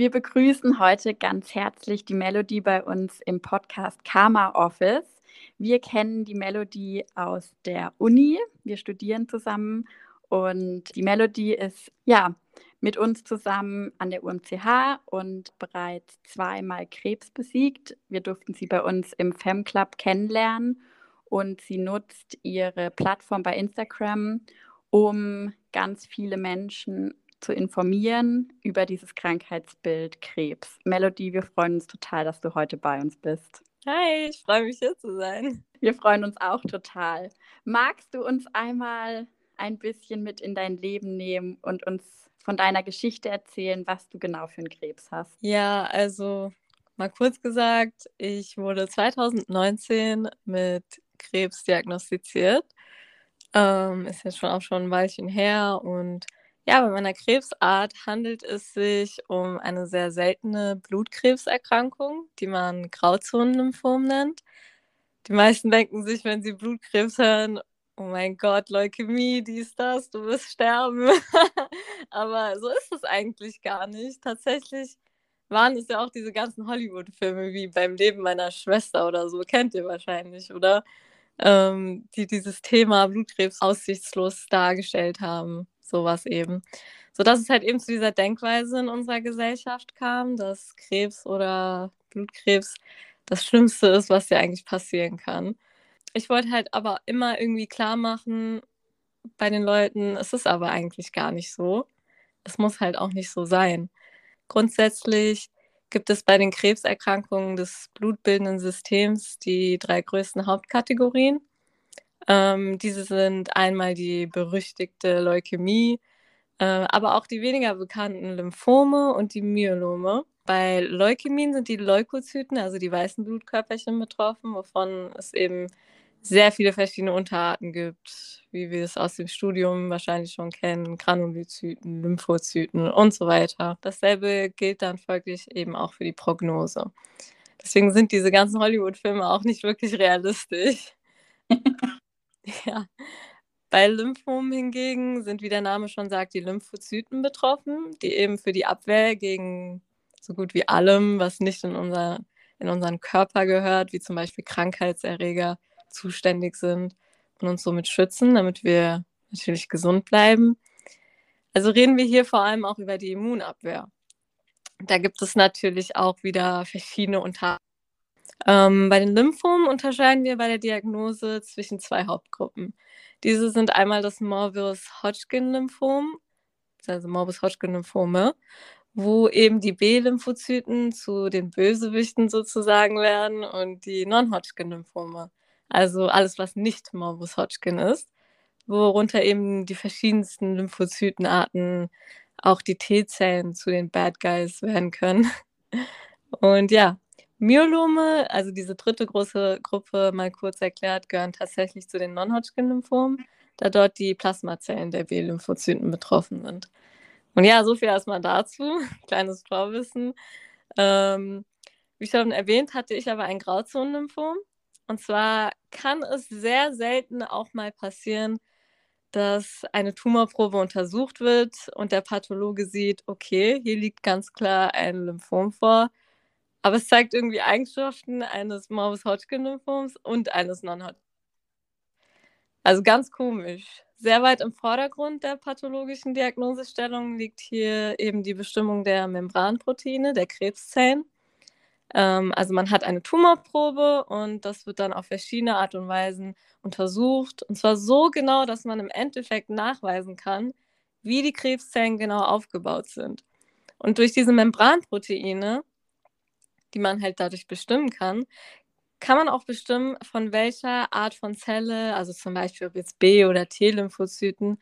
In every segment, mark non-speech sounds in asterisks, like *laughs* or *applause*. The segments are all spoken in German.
Wir begrüßen heute ganz herzlich die Melodie bei uns im Podcast Karma Office. Wir kennen die Melodie aus der Uni. Wir studieren zusammen und die Melodie ist ja mit uns zusammen an der UMCH und bereits zweimal Krebs besiegt. Wir durften sie bei uns im Fem Club kennenlernen und sie nutzt ihre Plattform bei Instagram, um ganz viele Menschen zu informieren über dieses Krankheitsbild Krebs. Melody, wir freuen uns total, dass du heute bei uns bist. Hi, ich freue mich hier zu sein. Wir freuen uns auch total. Magst du uns einmal ein bisschen mit in dein Leben nehmen und uns von deiner Geschichte erzählen, was du genau für einen Krebs hast? Ja, also mal kurz gesagt, ich wurde 2019 mit Krebs diagnostiziert. Ähm, ist jetzt schon auch schon ein Weilchen her und ja, bei meiner Krebsart handelt es sich um eine sehr seltene Blutkrebserkrankung, die man Grauzonenlymphom nennt. Die meisten denken sich, wenn sie Blutkrebs hören, oh mein Gott, Leukämie, dies, das, du wirst sterben. *laughs* Aber so ist es eigentlich gar nicht. Tatsächlich waren es ja auch diese ganzen Hollywood-Filme wie beim Leben meiner Schwester oder so, kennt ihr wahrscheinlich, oder? Ähm, die dieses Thema Blutkrebs aussichtslos dargestellt haben sowas eben. Sodass es halt eben zu dieser Denkweise in unserer Gesellschaft kam, dass Krebs oder Blutkrebs das Schlimmste ist, was dir eigentlich passieren kann. Ich wollte halt aber immer irgendwie klar machen bei den Leuten, es ist aber eigentlich gar nicht so. Es muss halt auch nicht so sein. Grundsätzlich gibt es bei den Krebserkrankungen des blutbildenden Systems die drei größten Hauptkategorien. Ähm, diese sind einmal die berüchtigte Leukämie, äh, aber auch die weniger bekannten Lymphome und die Myelome. Bei Leukämien sind die Leukozyten, also die weißen Blutkörperchen, betroffen, wovon es eben sehr viele verschiedene Unterarten gibt, wie wir es aus dem Studium wahrscheinlich schon kennen, Granulozyten, Lymphozyten und so weiter. Dasselbe gilt dann folglich eben auch für die Prognose. Deswegen sind diese ganzen Hollywood-Filme auch nicht wirklich realistisch. *laughs* *laughs* Ja. Bei Lymphomen hingegen sind, wie der Name schon sagt, die Lymphozyten betroffen, die eben für die Abwehr gegen so gut wie allem, was nicht in, unser, in unseren Körper gehört, wie zum Beispiel Krankheitserreger, zuständig sind und uns somit schützen, damit wir natürlich gesund bleiben. Also reden wir hier vor allem auch über die Immunabwehr. Da gibt es natürlich auch wieder verschiedene Unterarten ähm, bei den Lymphomen unterscheiden wir bei der Diagnose zwischen zwei Hauptgruppen. Diese sind einmal das Morbus-Hodgkin-Lymphom, also Morbus-Hodgkin-Lymphome, wo eben die B-Lymphozyten zu den Bösewichten sozusagen werden und die Non-Hodgkin-Lymphome, also alles, was nicht Morbus-Hodgkin ist, worunter eben die verschiedensten Lymphozytenarten, auch die T-Zellen zu den Bad Guys werden können. *laughs* Und ja, Myelome, also diese dritte große Gruppe, mal kurz erklärt, gehören tatsächlich zu den Non-Hodgkin-Lymphomen, da dort die Plasmazellen der B-Lymphozyten betroffen sind. Und ja, so viel erstmal dazu, *laughs* kleines Vorwissen. Ähm, wie schon erwähnt, hatte ich aber ein Grauzonenlymphom. Und zwar kann es sehr selten auch mal passieren, dass eine Tumorprobe untersucht wird und der Pathologe sieht, okay, hier liegt ganz klar ein Lymphom vor aber es zeigt irgendwie Eigenschaften eines Morbus Hodgkin-Lymphoms und eines Non-Hodgkin. Also ganz komisch. Sehr weit im Vordergrund der pathologischen Diagnosestellung liegt hier eben die Bestimmung der Membranproteine, der Krebszellen. Ähm, also man hat eine Tumorprobe und das wird dann auf verschiedene Art und Weisen untersucht. Und zwar so genau, dass man im Endeffekt nachweisen kann, wie die Krebszellen genau aufgebaut sind. Und durch diese Membranproteine die man halt dadurch bestimmen kann, kann man auch bestimmen, von welcher Art von Zelle, also zum Beispiel ob jetzt B- oder T-Lymphozyten,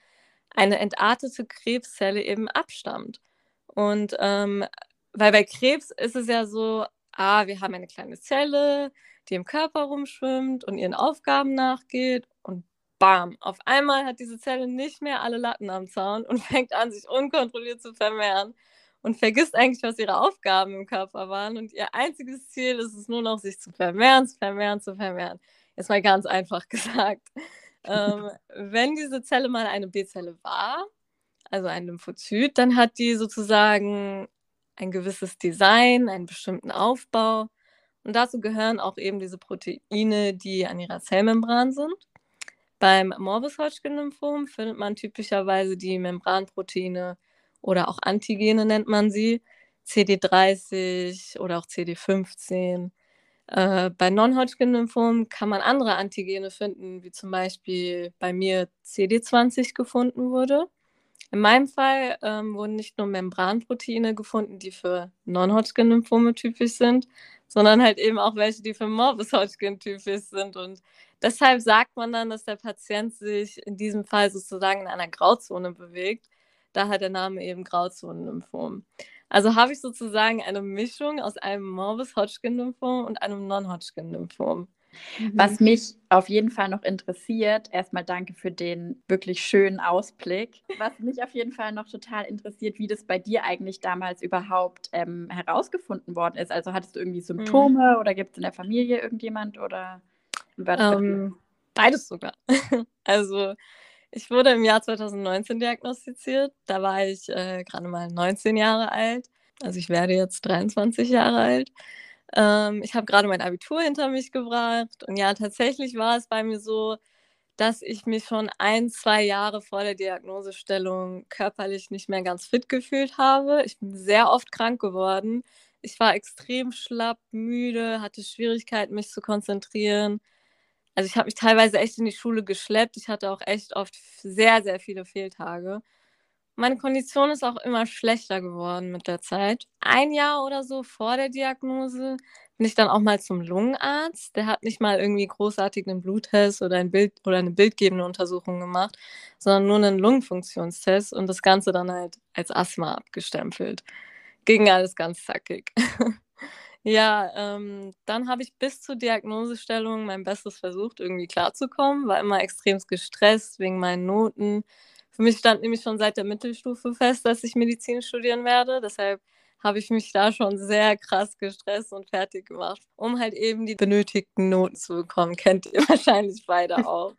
eine entartete Krebszelle eben abstammt. Und ähm, weil bei Krebs ist es ja so, ah, wir haben eine kleine Zelle, die im Körper rumschwimmt und ihren Aufgaben nachgeht und bam, auf einmal hat diese Zelle nicht mehr alle Latten am Zaun und *laughs* fängt an, sich unkontrolliert zu vermehren und vergisst eigentlich, was ihre Aufgaben im Körper waren. Und ihr einziges Ziel ist es nur noch, sich zu vermehren, zu vermehren, zu vermehren. Jetzt mal ganz einfach *laughs* gesagt. ähm, wenn diese Zelle mal eine B-Zelle war, also ein Lymphozyt, dann hat die sozusagen ein gewisses Design, einen bestimmten Aufbau. Und dazu gehören auch eben diese Proteine, die an ihrer Zellmembran sind. Beim Morbus Hodgkin-Lymphom findet man typischerweise die Membranproteine oder auch Antigene nennt man sie, CD30 oder auch CD15. Äh, bei Non-Hodgkin-Lymphom kann man andere Antigene finden, wie zum Beispiel bei mir CD20 gefunden wurde. In meinem Fall ähm, wurden nicht nur Membranproteine gefunden, die für Non-Hodgkin-Lymphome typisch sind, sondern halt eben auch welche, die für Morbus Hodgkin typisch sind. Und deshalb sagt man dann, dass der Patient sich in diesem Fall sozusagen in einer Grauzone bewegt. Daher der Name eben Grauzonenlymphom. Also habe ich sozusagen eine Mischung aus einem Morbus Hodgkin-Lymphom und einem Non-Hodgkin-Lymphom. Was mich auf jeden Fall noch interessiert, erstmal danke für den wirklich schönen Ausblick. Was mich auf jeden Fall noch total interessiert, wie das bei dir eigentlich damals überhaupt ähm, herausgefunden worden ist. Also hattest du irgendwie Symptome mhm. oder gibt es in der Familie irgendjemand oder ähm, beides sogar. *laughs* also ich wurde im Jahr 2019 diagnostiziert. Da war ich äh, gerade mal 19 Jahre alt. Also ich werde jetzt 23 Jahre alt. Ähm, ich habe gerade mein Abitur hinter mich gebracht. Und ja, tatsächlich war es bei mir so, dass ich mich schon ein, zwei Jahre vor der Diagnosestellung körperlich nicht mehr ganz fit gefühlt habe. Ich bin sehr oft krank geworden. Ich war extrem schlapp, müde, hatte Schwierigkeiten, mich zu konzentrieren. Also ich habe mich teilweise echt in die Schule geschleppt. Ich hatte auch echt oft sehr, sehr viele Fehltage. Meine Kondition ist auch immer schlechter geworden mit der Zeit. Ein Jahr oder so vor der Diagnose bin ich dann auch mal zum Lungenarzt. Der hat nicht mal irgendwie großartig einen Bluttest oder ein Bild oder eine bildgebende Untersuchung gemacht, sondern nur einen Lungenfunktionstest und das Ganze dann halt als Asthma abgestempelt. Ging alles ganz zackig. *laughs* ja, ähm, dann habe ich bis zur Diagnosestellung mein Bestes versucht, irgendwie klarzukommen, war immer extrem gestresst wegen meinen Noten für mich stand nämlich schon seit der Mittelstufe fest, dass ich Medizin studieren werde. Deshalb habe ich mich da schon sehr krass gestresst und fertig gemacht, um halt eben die benötigten Noten zu bekommen. Kennt ihr *laughs* wahrscheinlich beide auch.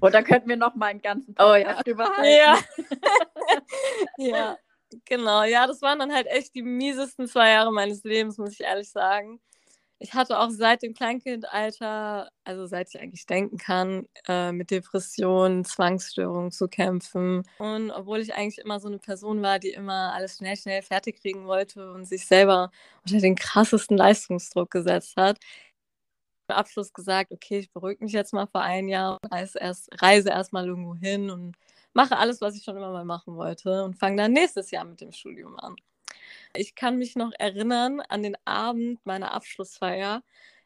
Da könnten wir noch mal einen ganzen oh, ja. drüber halten. *laughs* Ja. ja, genau. Ja, das waren dann halt echt die miesesten zwei Jahre meines Lebens, muss ich ehrlich sagen ich hatte auch seit dem Kleinkindalter, also seit ich eigentlich denken kann, äh, mit Depressionen, Zwangsstörungen zu kämpfen. Und obwohl ich eigentlich immer so eine Person war, die immer alles schnell, schnell fertig kriegen wollte und sich selber unter den krassesten Leistungsdruck gesetzt hat, im Abschluss gesagt, okay, ich beruhige mich jetzt mal für ein Jahr, reise erst, reise irgendwo hin und mache alles, was ich schon immer mal machen wollte und fange dann nächstes Jahr mit dem Studium an. Ich kann mich noch erinnern an den Abend meiner Abschlussfeier.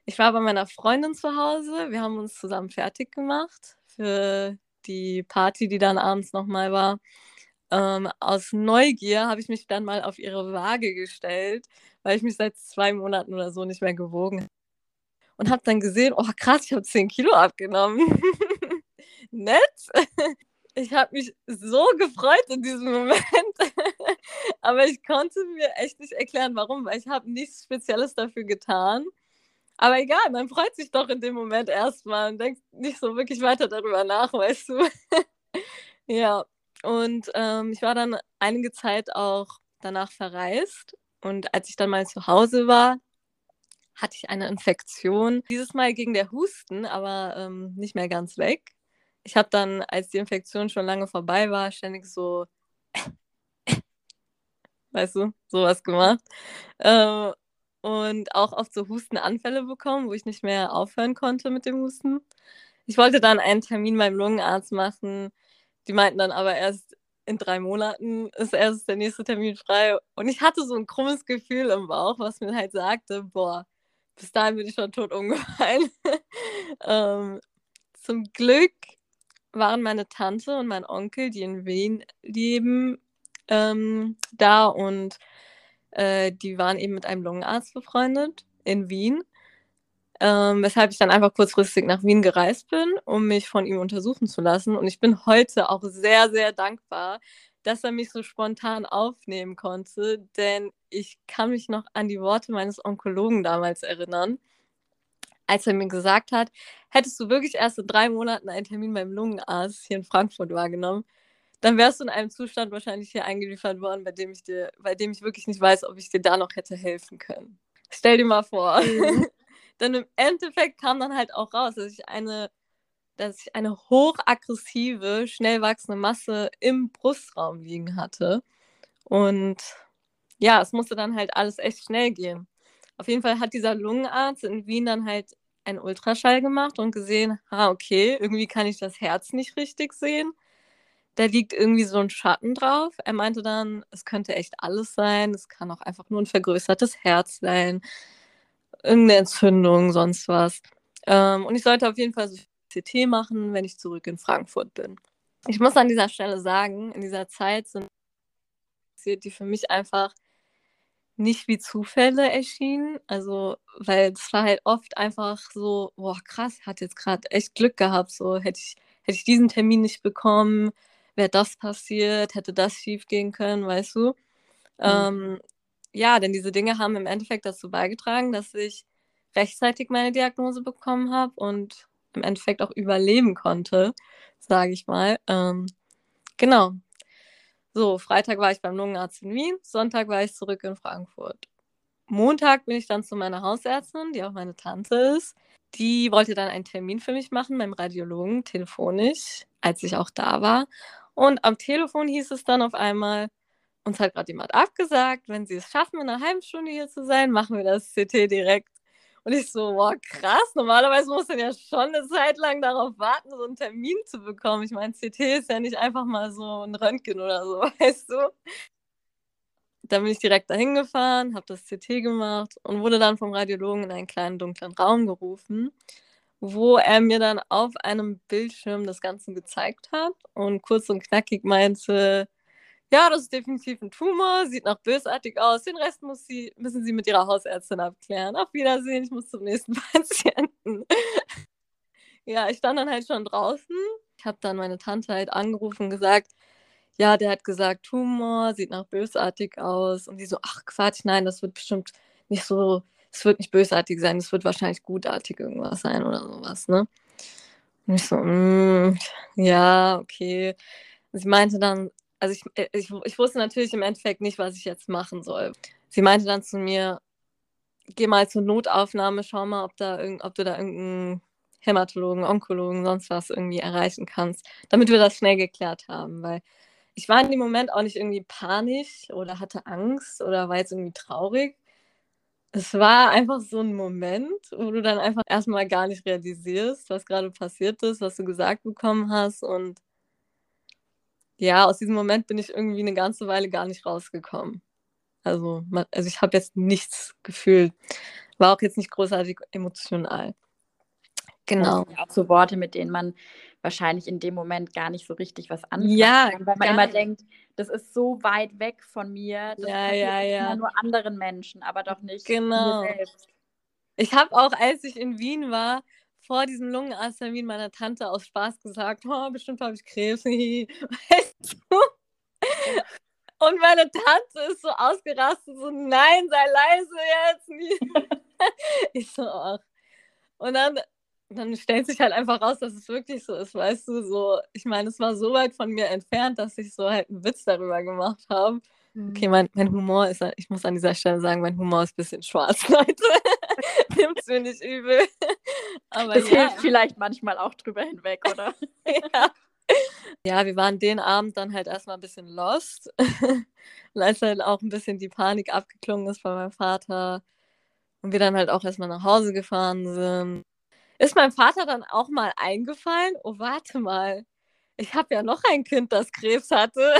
Ich war bei meiner Freundin zu Hause. Wir haben uns zusammen fertig gemacht für die Party, die dann abends nochmal war. Ähm, aus Neugier habe ich mich dann mal auf ihre Waage gestellt, weil ich mich seit zwei Monaten oder so nicht mehr gewogen habe. Und habe dann gesehen, oh krass, ich habe 10 Kilo abgenommen. *laughs* Nett ich habe mich so gefreut in diesem Moment, *laughs* aber ich konnte mir echt nicht erklären, warum, weil ich habe nichts Spezielles dafür getan. Aber egal, man freut sich doch in dem Moment erstmal und denkt nicht so wirklich weiter darüber nach, *laughs* weißt du. ja, und ähm, ich war dann einige Zeit auch danach verreist und als ich dann mal zu Hause war, hatte ich eine Infektion. Dieses Mal ging der Husten, aber ähm, nicht mehr ganz weg ich habe dann, als die Infektion schon lange vorbei war, ständig so, weißt du, sowas gemacht. Äh, und auch oft so Hustenanfälle bekommen, wo ich nicht mehr aufhören konnte mit dem Husten. Ich wollte dann einen Termin beim Lungenarzt machen. Die meinten dann aber erst in drei Monaten ist erst der nächste Termin frei. Und ich hatte so ein krummes Gefühl im Bauch, was mir halt sagte, boah, bis dahin bin ich schon tot umgefallen. *laughs* ähm, zum Glück waren meine Tante und mein Onkel, die in Wien leben, ähm, da und äh, die waren eben mit einem Lungenarzt befreundet in Wien. Ähm, weshalb ich dann einfach kurzfristig nach Wien gereist bin, um mich von ihm untersuchen zu lassen. Und ich bin heute auch sehr, sehr dankbar, dass er mich so spontan aufnehmen konnte, denn ich kann mich noch an die Worte meines Onkologen damals erinnern als er mir gesagt hat, hättest du wirklich erst in drei Monaten einen Termin beim Lungenarzt hier in Frankfurt wahrgenommen, dann wärst du in einem Zustand wahrscheinlich hier eingeliefert worden, bei dem ich dir, bei dem ich wirklich nicht weiß, ob ich dir da noch hätte helfen können. Stell dir mal vor. Mhm. *laughs* Denn im Endeffekt kam dann halt auch raus, dass ich eine, dass ich eine hochaggressive, schnell wachsende Masse im Brustraum liegen hatte. Und ja, es musste dann halt alles echt schnell gehen. Auf jeden Fall hat dieser Lungenarzt in Wien dann halt einen Ultraschall gemacht und gesehen, ah, okay, irgendwie kann ich das Herz nicht richtig sehen. Da liegt irgendwie so ein Schatten drauf. Er meinte dann, es könnte echt alles sein. Es kann auch einfach nur ein vergrößertes Herz sein. Irgendeine Entzündung, sonst was. Ähm, und ich sollte auf jeden Fall so CT machen, wenn ich zurück in Frankfurt bin. Ich muss an dieser Stelle sagen, in dieser Zeit sind die für mich einfach nicht wie Zufälle erschienen. Also, weil es war halt oft einfach so, boah, krass, hat jetzt gerade echt Glück gehabt. So, hätte ich, hätte ich diesen Termin nicht bekommen, wäre das passiert, hätte das schief gehen können, weißt du? Mhm. Ähm, ja, denn diese Dinge haben im Endeffekt dazu beigetragen, dass ich rechtzeitig meine Diagnose bekommen habe und im Endeffekt auch überleben konnte, sage ich mal. Ähm, genau, so, Freitag war ich beim Lungenarzt in Wien, Sonntag war ich zurück in Frankfurt. Montag bin ich dann zu meiner Hausärztin, die auch meine Tante ist. Die wollte dann einen Termin für mich machen beim Radiologen, telefonisch, als ich auch da war. Und am Telefon hieß es dann auf einmal, uns hat gerade jemand abgesagt, wenn Sie es schaffen, in einer halben Stunde hier zu sein, machen wir das CT direkt. Und ich so, boah, krass, normalerweise muss man ja schon eine Zeit lang darauf warten, so einen Termin zu bekommen. Ich meine, CT ist ja nicht einfach mal so ein Röntgen oder so, *laughs* weißt du? Dann bin ich direkt dahin gefahren, habe das CT gemacht und wurde dann vom Radiologen in einen kleinen dunklen Raum gerufen, wo er mir dann auf einem Bildschirm das Ganze gezeigt hat und kurz und knackig meinte, ja, das ist definitiv ein Tumor, sieht noch bösartig aus. Den Rest muss sie, müssen Sie mit Ihrer Hausärztin abklären. Auf Wiedersehen, ich muss zum nächsten *laughs* Patienten. ja, ich stand dann halt schon draußen. Ich habe dann meine Tante halt angerufen und gesagt, ja, der hat gesagt, Tumor, sieht noch bösartig aus. Und die so, ach Quatsch, nein, das wird bestimmt nicht so, es wird nicht bösartig sein, es wird wahrscheinlich gutartig irgendwas sein oder sowas, ne? Und ich so, mm, ja, okay. Und sie meinte dann, also ich, äh, ich, ich wusste natürlich im Endeffekt nicht, was ich jetzt machen soll. Sie meinte dann zu mir, geh mal zur Notaufnahme, schau mal, ob, da irgend, ob du da irgendeinen Hämatologen, Onkologen, sonst was irgendwie erreichen kannst, damit wir das schnell geklärt haben. Weil ich war in dem Moment auch nicht irgendwie panisch oder hatte Angst oder war jetzt irgendwie traurig. Es war einfach so ein Moment, wo du dann einfach erstmal gar nicht realisierst, was gerade passiert ist, was du gesagt bekommen hast und ja, aus diesem Moment bin ich irgendwie eine ganze Weile gar nicht rausgekommen. Also, also ich habe jetzt nichts gefühlt. War auch jetzt nicht großartig emotional. Genau. auch so Worte, mit denen man wahrscheinlich in dem Moment gar nicht so richtig was anfangen ja, kann, weil man immer nicht. denkt, das ist so weit weg von mir, das ja, ja, ja. immer nur anderen Menschen, aber doch nicht genau. mir selbst. Ich habe auch, als ich in Wien war, vor diesem Lungenarzttermin meiner Tante aus Spaß gesagt, oh, bestimmt habe ich Krebs. *laughs* weißt du? Und meine Tante ist so ausgerastet, so, nein, sei leise jetzt. *laughs* ich so, ach. Und dann, dann stellt sich halt einfach raus, dass es wirklich so ist, weißt du, so, ich meine, es war so weit von mir entfernt, dass ich so halt einen Witz darüber gemacht habe. Okay, mhm. mein, mein Humor ist, ich muss an dieser Stelle sagen, mein Humor ist ein bisschen schwarz, *laughs* Leute. *laughs* Nimmt es mir nicht übel. Aber das ja. hilft vielleicht manchmal auch drüber hinweg, oder? *laughs* ja. Ja, wir waren den Abend dann halt erstmal ein bisschen lost. *laughs* Und als halt auch ein bisschen die Panik abgeklungen ist bei meinem Vater und wir dann halt auch erstmal nach Hause gefahren sind, ist meinem Vater dann auch mal eingefallen, oh, warte mal, ich habe ja noch ein Kind, das Krebs hatte.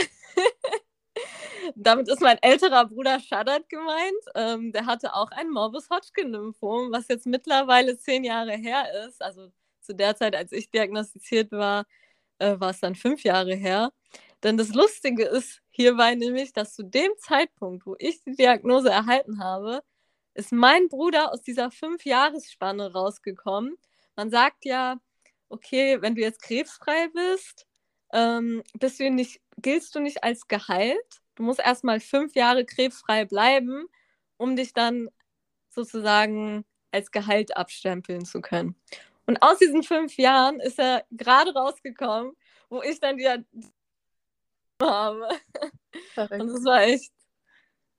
Damit ist mein älterer Bruder Shadat gemeint. Ähm, der hatte auch ein Morbus Hodgkin-Lymphom, was jetzt mittlerweile zehn Jahre her ist. Also zu der Zeit, als ich diagnostiziert war, äh, war es dann fünf Jahre her. Denn das Lustige ist hierbei nämlich, dass zu dem Zeitpunkt, wo ich die Diagnose erhalten habe, ist mein Bruder aus dieser Fünf-Jahresspanne rausgekommen. Man sagt ja, okay, wenn du jetzt krebsfrei bist, ähm, bist du nicht, giltst du nicht als geheilt. Du musst erstmal fünf Jahre krebsfrei bleiben, um dich dann sozusagen als geheilt abstempeln zu können. Und aus diesen fünf Jahren ist er gerade rausgekommen, wo ich dann die habe. Verrückt. Und es war echt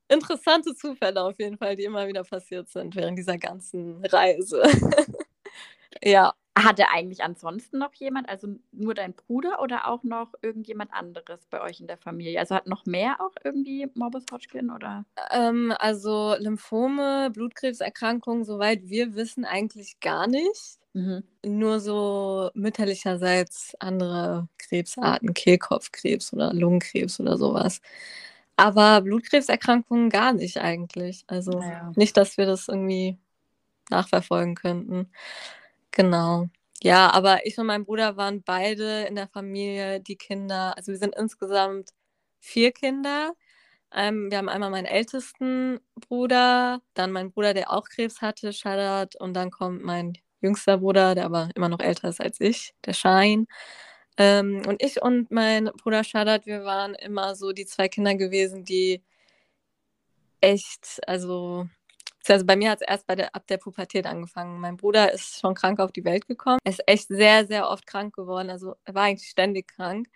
interessante Zufälle auf jeden Fall, die immer wieder passiert sind während dieser ganzen Reise. *laughs* ja. Hatte eigentlich ansonsten noch jemand, also nur dein Bruder oder auch noch irgendjemand anderes bei euch in der Familie? Also hat noch mehr auch irgendwie Morbus Hodgkin oder? Ähm, also Lymphome, Blutkrebserkrankungen, soweit wir wissen, eigentlich gar nicht. Mhm. Nur so mütterlicherseits andere Krebsarten, Kehlkopfkrebs oder Lungenkrebs oder sowas. Aber Blutkrebserkrankungen gar nicht eigentlich. Also naja. nicht, dass wir das irgendwie nachverfolgen könnten. Genau. Ja, aber ich und mein Bruder waren beide in der Familie die Kinder. Also wir sind insgesamt vier Kinder. Ähm, wir haben einmal meinen ältesten Bruder, dann meinen Bruder, der auch Krebs hatte, Shadat, und dann kommt mein jüngster Bruder, der aber immer noch älter ist als ich, der Schein. Ähm, und ich und mein Bruder Shadat, wir waren immer so die zwei Kinder gewesen, die echt, also also bei mir hat es erst bei der, ab der Pubertät angefangen. Mein Bruder ist schon krank auf die Welt gekommen. Er ist echt sehr, sehr oft krank geworden. Also er war eigentlich ständig krank.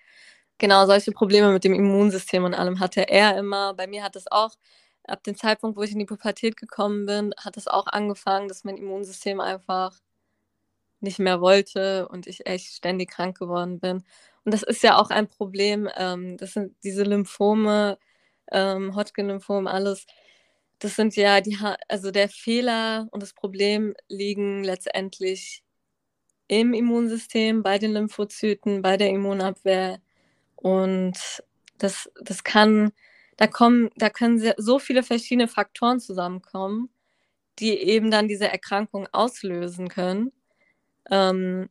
Genau, solche Probleme mit dem Immunsystem und allem hatte er immer. Bei mir hat es auch, ab dem Zeitpunkt, wo ich in die Pubertät gekommen bin, hat es auch angefangen, dass mein Immunsystem einfach nicht mehr wollte und ich echt ständig krank geworden bin. Und das ist ja auch ein Problem. Ähm, das sind diese Lymphome, ähm, Hodgkin-Lymphom, alles das sind ja die, also der Fehler und das Problem liegen letztendlich im Immunsystem, bei den Lymphozyten, bei der Immunabwehr. Und das, das kann, da kommen, da können so viele verschiedene Faktoren zusammenkommen, die eben dann diese Erkrankung auslösen können. Ähm,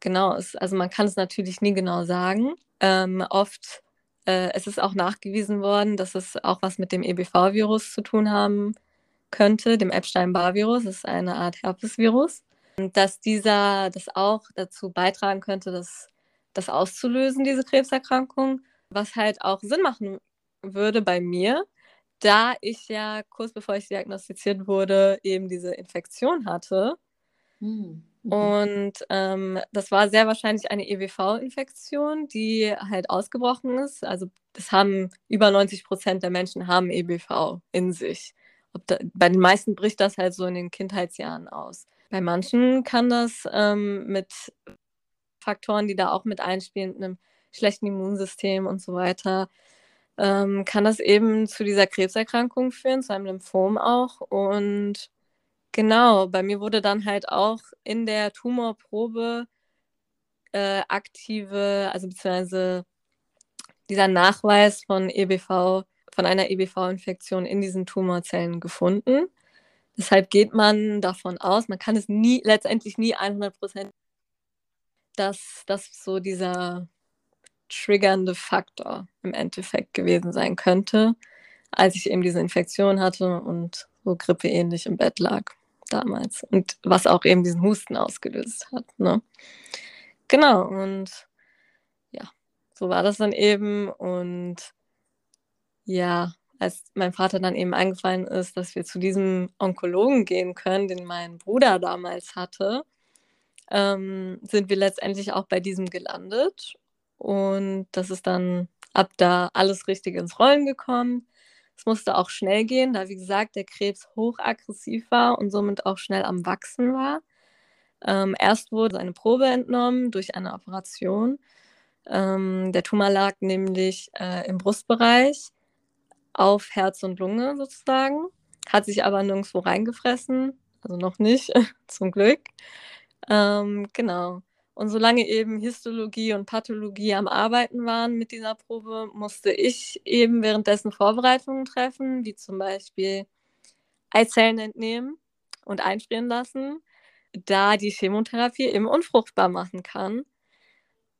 genau, es, also man kann es natürlich nie genau sagen. Ähm, oft äh, es ist auch nachgewiesen worden, dass es auch was mit dem EBV-Virus zu tun haben könnte, dem Epstein-Barr-Virus. Das ist eine Art Herpesvirus. Dass dieser das auch dazu beitragen könnte, dass das auszulösen, diese Krebserkrankung, was halt auch Sinn machen würde bei mir, da ich ja kurz bevor ich diagnostiziert wurde, eben diese Infektion hatte. Hm. Mhm. Und ähm, das war sehr wahrscheinlich eine EBV-Infektion, die halt ausgebrochen ist. Also das haben über 90 Prozent der Menschen haben EBV in sich. Da, bei den meisten bricht das halt so in den Kindheitsjahren aus. Bei manchen kann das ähm, mit Faktoren, die da auch mit einspielen, einem schlechten Immunsystem und so weiter, ähm, kann das eben zu dieser Krebserkrankung führen, zu einem Lymphom auch. Und Genau, bei mir wurde dann halt auch in der Tumorprobe äh, aktive, also beziehungsweise dieser Nachweis von EBV, von einer EBV-Infektion in diesen Tumorzellen gefunden. Deshalb geht man davon aus, man kann es nie, letztendlich nie 100 Prozent, dass das so dieser triggernde Faktor im Endeffekt gewesen sein könnte, als ich eben diese Infektion hatte und so grippeähnlich im Bett lag damals und was auch eben diesen Husten ausgelöst hat. Ne? Genau, und ja, so war das dann eben. Und ja, als mein Vater dann eben eingefallen ist, dass wir zu diesem Onkologen gehen können, den mein Bruder damals hatte, ähm, sind wir letztendlich auch bei diesem gelandet. Und das ist dann ab da alles richtig ins Rollen gekommen. Es musste auch schnell gehen, da, wie gesagt, der Krebs hochaggressiv war und somit auch schnell am Wachsen war. Ähm, erst wurde eine Probe entnommen durch eine Operation. Ähm, der Tumor lag nämlich äh, im Brustbereich auf Herz und Lunge sozusagen, hat sich aber nirgendwo reingefressen, also noch nicht, *laughs* zum Glück. Ähm, genau. Und solange eben Histologie und Pathologie am Arbeiten waren mit dieser Probe, musste ich eben währenddessen Vorbereitungen treffen, wie zum Beispiel Eizellen entnehmen und einfrieren lassen, da die Chemotherapie eben unfruchtbar machen kann.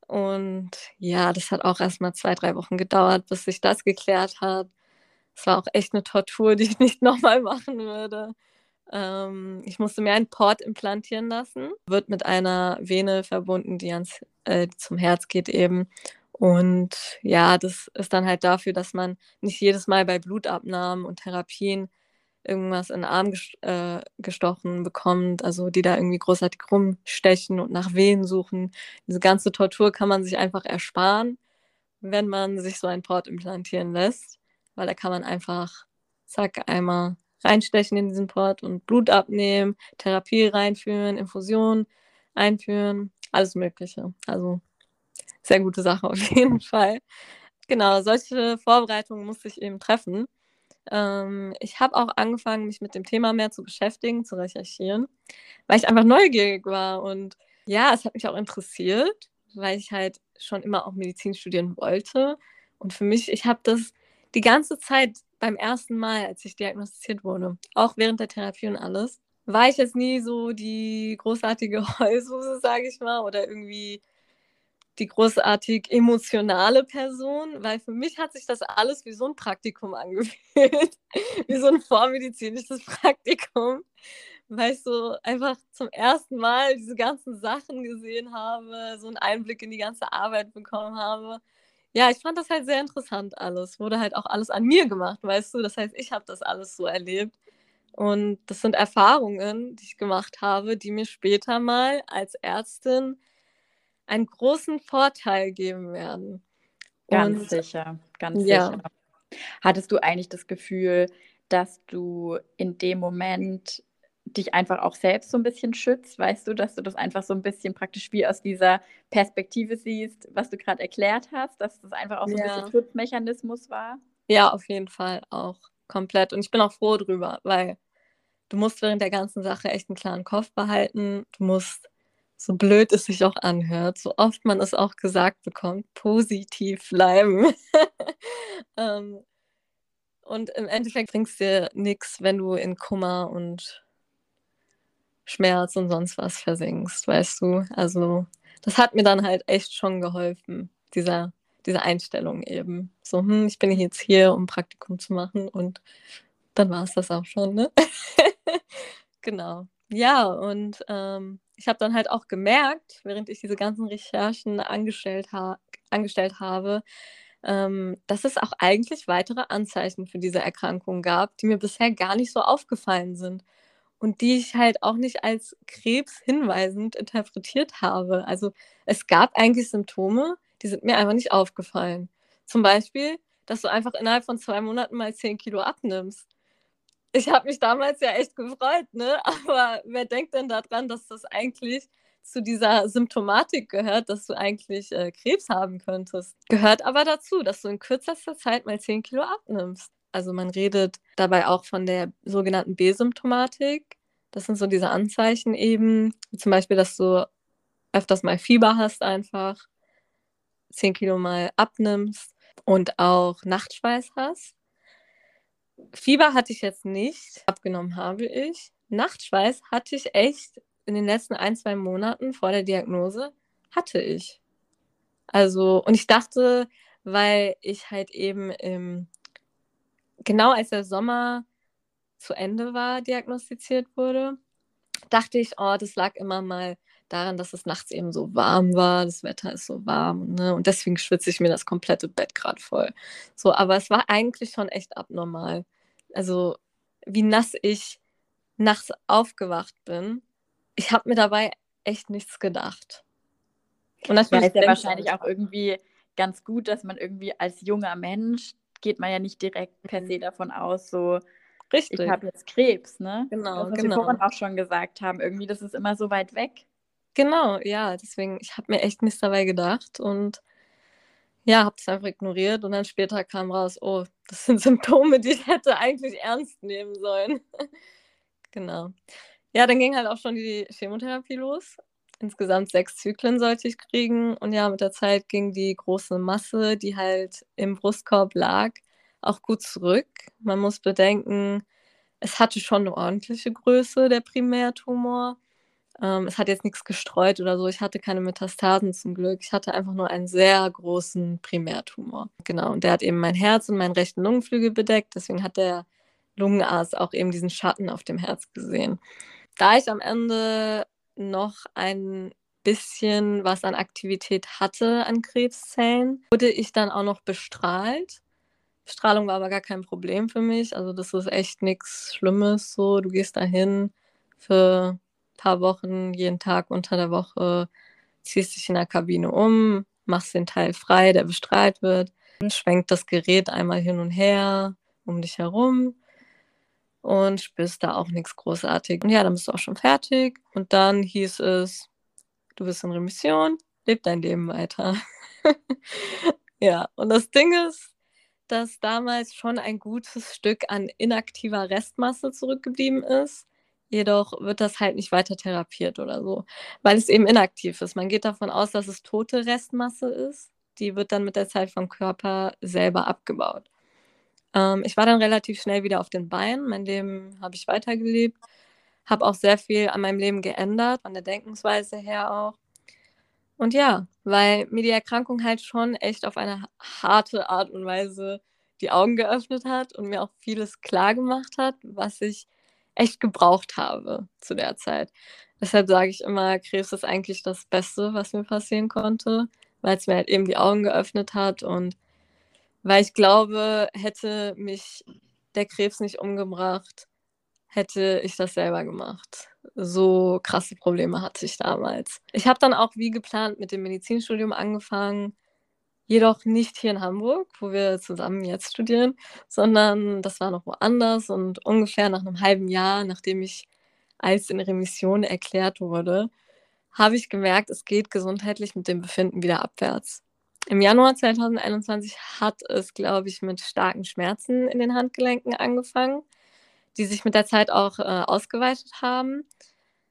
Und ja, das hat auch erst mal zwei, drei Wochen gedauert, bis sich das geklärt hat. Es war auch echt eine Tortur, die ich nicht *laughs* nochmal machen würde. Ähm, ich musste mir einen Port implantieren lassen. Wird mit einer Vene verbunden, die ans, äh, zum Herz geht eben. Und ja, das ist dann halt dafür, dass man nicht jedes Mal bei Blutabnahmen und Therapien irgendwas in den Arm äh, gestochen bekommt, also die da irgendwie großartig rumstechen und nach Venen suchen. Diese ganze Tortur kann man sich einfach ersparen, wenn man sich so ein Port implantieren lässt, weil da kann man einfach, zack, einmal reinstechen in diesen Port und Blut abnehmen, Therapie reinführen, Infusion einführen, alles Mögliche. Also sehr gute Sache auf jeden Fall. Genau, solche Vorbereitungen musste ich eben treffen. Ähm, ich habe auch angefangen, mich mit dem Thema mehr zu beschäftigen, zu recherchieren, weil ich einfach neugierig war. Und ja, es hat mich auch interessiert, weil ich halt schon immer auch Medizin studieren wollte. Und für mich, ich habe das die ganze Zeit beim ersten Mal, als ich diagnostiziert wurde, auch während der Therapie und alles, war ich jetzt nie so die großartige *laughs* Heulsuse, sage ich mal, oder irgendwie die großartig emotionale Person, weil für mich hat sich das alles wie so ein Praktikum *laughs* angefühlt, wie so ein vormedizinisches Praktikum, weil ich so einfach zum ersten Mal diese ganzen Sachen gesehen habe, so einen Einblick in die ganze Arbeit bekommen habe. Ja, ich fand das halt sehr interessant alles. Wurde halt auch alles an mir gemacht, weißt du? Das heißt, ich habe das alles so erlebt. Und das sind Erfahrungen, die ich gemacht habe, die mir später mal als Ärztin einen großen Vorteil geben werden. Ganz Und, sicher, ganz ja. sicher. Hattest du eigentlich das Gefühl, dass du in dem Moment dich einfach auch selbst so ein bisschen schützt, weißt du, dass du das einfach so ein bisschen praktisch wie aus dieser Perspektive siehst, was du gerade erklärt hast, dass das einfach auch so ein ja. bisschen Schutzmechanismus war? Ja, auf jeden Fall auch komplett. Und ich bin auch froh drüber, weil du musst während der ganzen Sache echt einen klaren Kopf behalten. Du musst so blöd es sich auch anhört, so oft man es auch gesagt bekommt, positiv bleiben. *laughs* ähm, und im Endeffekt bringt es dir nichts, wenn du in Kummer und Schmerz und sonst was versinkst, weißt du? Also, das hat mir dann halt echt schon geholfen, dieser, diese Einstellung eben. So, hm, ich bin jetzt hier, um Praktikum zu machen und dann war es das auch schon, ne? *laughs* genau. Ja, und ähm, ich habe dann halt auch gemerkt, während ich diese ganzen Recherchen angestellt, ha angestellt habe, ähm, dass es auch eigentlich weitere Anzeichen für diese Erkrankung gab, die mir bisher gar nicht so aufgefallen sind und die ich halt auch nicht als Krebs hinweisend interpretiert habe. Also es gab eigentlich Symptome, die sind mir einfach nicht aufgefallen. Zum Beispiel, dass du einfach innerhalb von zwei Monaten mal 10 Kilo abnimmst ich habe mich damals ja echt gefreut, ne? *laughs* Aber wer denkt denn daran, dass das eigentlich zu dieser Symptomatik gehört, dass du eigentlich äh, Krebs haben könntest? Gehört aber dazu, dass du in kürzester Zeit mal 10 Kilo abnimmst. Also man redet dabei auch von der sogenannten B-Symptomatik. Das sind so diese Anzeichen eben, zum Beispiel, dass du öfters mal Fieber hast einfach, 10 Kilo mal abnimmst und auch Nachtschweiß hast. Fieber hatte ich jetzt nicht, abgenommen habe ich. Nachtschweiß hatte ich echt in den letzten ein, zwei Monaten vor der Diagnose, hatte ich. Also, und ich dachte, weil ich halt eben im, genau als der Sommer zu Ende war, diagnostiziert wurde, dachte ich, oh, das lag immer mal daran, dass es nachts eben so warm war, das Wetter ist so warm, ne? Und deswegen schwitze ich mir das komplette Bett gerade voll. So, aber es war eigentlich schon echt abnormal. Also, wie nass ich nachts aufgewacht bin. Ich habe mir dabei echt nichts gedacht. Und das ja, ist ja wahrscheinlich auch irgendwie ganz gut, dass man irgendwie als junger Mensch geht man ja nicht direkt per se mhm. davon aus, so Richtig. ich habe jetzt Krebs, ne? Genau, das, was genau. wir vorhin auch schon gesagt haben, irgendwie, das ist immer so weit weg. Genau, ja, deswegen, ich habe mir echt nichts dabei gedacht und ja, habe es einfach ignoriert und dann später kam raus, oh, das sind Symptome, die ich hätte eigentlich ernst nehmen sollen. *laughs* genau. Ja, dann ging halt auch schon die Chemotherapie los. Insgesamt sechs Zyklen sollte ich kriegen und ja, mit der Zeit ging die große Masse, die halt im Brustkorb lag, auch gut zurück. Man muss bedenken, es hatte schon eine ordentliche Größe, der Primärtumor. Ähm, es hat jetzt nichts gestreut oder so. Ich hatte keine Metastasen zum Glück. Ich hatte einfach nur einen sehr großen Primärtumor. Genau. Und der hat eben mein Herz und meinen rechten Lungenflügel bedeckt. Deswegen hat der Lungenarzt auch eben diesen Schatten auf dem Herz gesehen. Da ich am Ende noch ein bisschen was an Aktivität hatte an Krebszellen, wurde ich dann auch noch bestrahlt. Strahlung war aber gar kein Problem für mich. Also das ist echt nichts Schlimmes. So, du gehst dahin für paar Wochen, jeden Tag unter der Woche, ziehst dich in der Kabine um, machst den Teil frei, der bestrahlt wird, schwenkt das Gerät einmal hin und her um dich herum und spürst da auch nichts großartig. Und ja, dann bist du auch schon fertig. Und dann hieß es, du bist in Remission, leb dein Leben weiter. *laughs* ja, und das Ding ist, dass damals schon ein gutes Stück an inaktiver Restmasse zurückgeblieben ist. Jedoch wird das halt nicht weiter therapiert oder so, weil es eben inaktiv ist. Man geht davon aus, dass es tote Restmasse ist. Die wird dann mit der Zeit vom Körper selber abgebaut. Ähm, ich war dann relativ schnell wieder auf den Beinen. Mein Leben habe ich weitergelebt. Habe auch sehr viel an meinem Leben geändert, von der Denkensweise her auch. Und ja, weil mir die Erkrankung halt schon echt auf eine harte Art und Weise die Augen geöffnet hat und mir auch vieles klar gemacht hat, was ich echt gebraucht habe zu der Zeit. Deshalb sage ich immer, Krebs ist eigentlich das Beste, was mir passieren konnte, weil es mir halt eben die Augen geöffnet hat und weil ich glaube, hätte mich der Krebs nicht umgebracht, hätte ich das selber gemacht. So krasse Probleme hatte ich damals. Ich habe dann auch wie geplant mit dem Medizinstudium angefangen, jedoch nicht hier in Hamburg, wo wir zusammen jetzt studieren, sondern das war noch woanders und ungefähr nach einem halben Jahr, nachdem ich als in Remission erklärt wurde, habe ich gemerkt, es geht gesundheitlich mit dem Befinden wieder abwärts. Im Januar 2021 hat es, glaube ich, mit starken Schmerzen in den Handgelenken angefangen die sich mit der Zeit auch äh, ausgeweitet haben.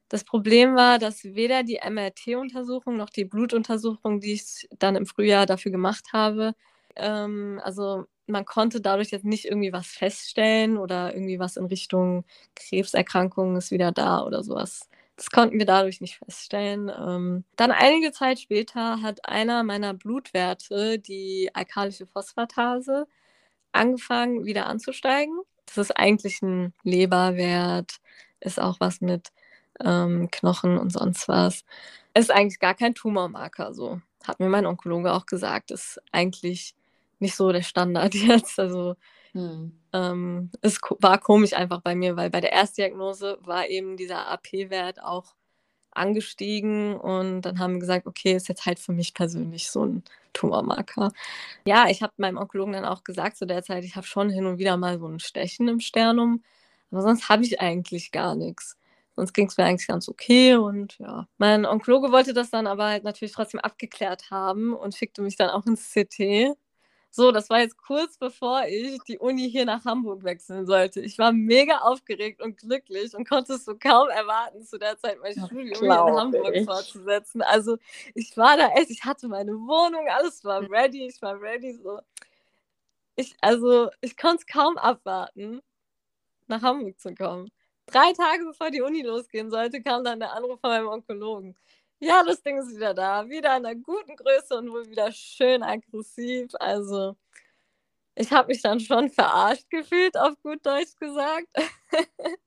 Das Problem war, dass weder die MRT-Untersuchung noch die Blutuntersuchung, die ich dann im Frühjahr dafür gemacht habe, ähm, also man konnte dadurch jetzt nicht irgendwie was feststellen oder irgendwie was in Richtung Krebserkrankung ist wieder da oder sowas. Das konnten wir dadurch nicht feststellen. Ähm, dann einige Zeit später hat einer meiner Blutwerte, die alkalische Phosphatase, angefangen wieder anzusteigen. Das ist eigentlich ein Leberwert, ist auch was mit ähm, Knochen und sonst was. Ist eigentlich gar kein Tumormarker, so. Hat mir mein Onkologe auch gesagt. Ist eigentlich nicht so der Standard *laughs* jetzt. Also hm. Ähm, es war komisch einfach bei mir, weil bei der Erstdiagnose war eben dieser AP-Wert auch angestiegen und dann haben wir gesagt, okay, ist jetzt halt für mich persönlich so ein Tumormarker. Ja, ich habe meinem Onkologen dann auch gesagt zu der Zeit, ich habe schon hin und wieder mal so ein Stechen im Sternum, aber sonst habe ich eigentlich gar nichts. Sonst ging es mir eigentlich ganz okay und ja. Mein Onkologe wollte das dann aber halt natürlich trotzdem abgeklärt haben und schickte mich dann auch ins CT. So, das war jetzt kurz bevor ich die Uni hier nach Hamburg wechseln sollte. Ich war mega aufgeregt und glücklich und konnte es so kaum erwarten, zu der Zeit mein Studium in Hamburg ich. fortzusetzen. Also ich war da echt, ich hatte meine Wohnung, alles war ready, ich war ready. So. Ich, also ich konnte es kaum abwarten, nach Hamburg zu kommen. Drei Tage bevor die Uni losgehen sollte, kam dann der Anruf von meinem Onkologen. Ja, das Ding ist wieder da. Wieder in einer guten Größe und wohl wieder schön aggressiv. Also, ich habe mich dann schon verarscht gefühlt, auf gut Deutsch gesagt. *laughs*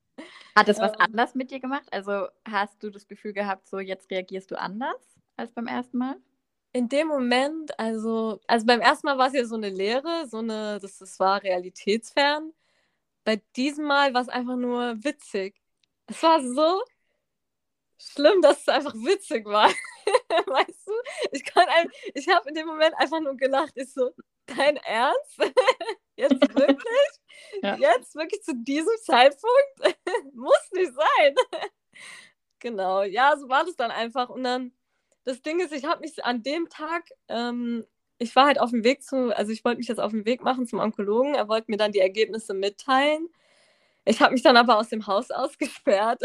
Hat es was ähm, anders mit dir gemacht? Also, hast du das Gefühl gehabt, so jetzt reagierst du anders als beim ersten Mal? In dem Moment, also, also beim ersten Mal war es ja so eine Lehre, so eine, das, das war realitätsfern. Bei diesem Mal war es einfach nur witzig. Es war so, schlimm, dass es einfach witzig war. *laughs* weißt du? Ich ich habe in dem Moment einfach nur gelacht. Ich so, dein Ernst? *laughs* Jetzt wirklich? *laughs* ja. Jetzt wirklich zu diesem Zeitpunkt? Muss nicht sein. genau, ja, so war das dann einfach. Und dann, das Ding ist, ich habe mich an dem Tag, ähm, ich war halt auf dem Weg zu, also ich wollte mich jetzt auf den Weg machen zum Onkologen. Er wollte mir dann die Ergebnisse mitteilen. Ich habe mich dann aber aus dem Haus ausgesperrt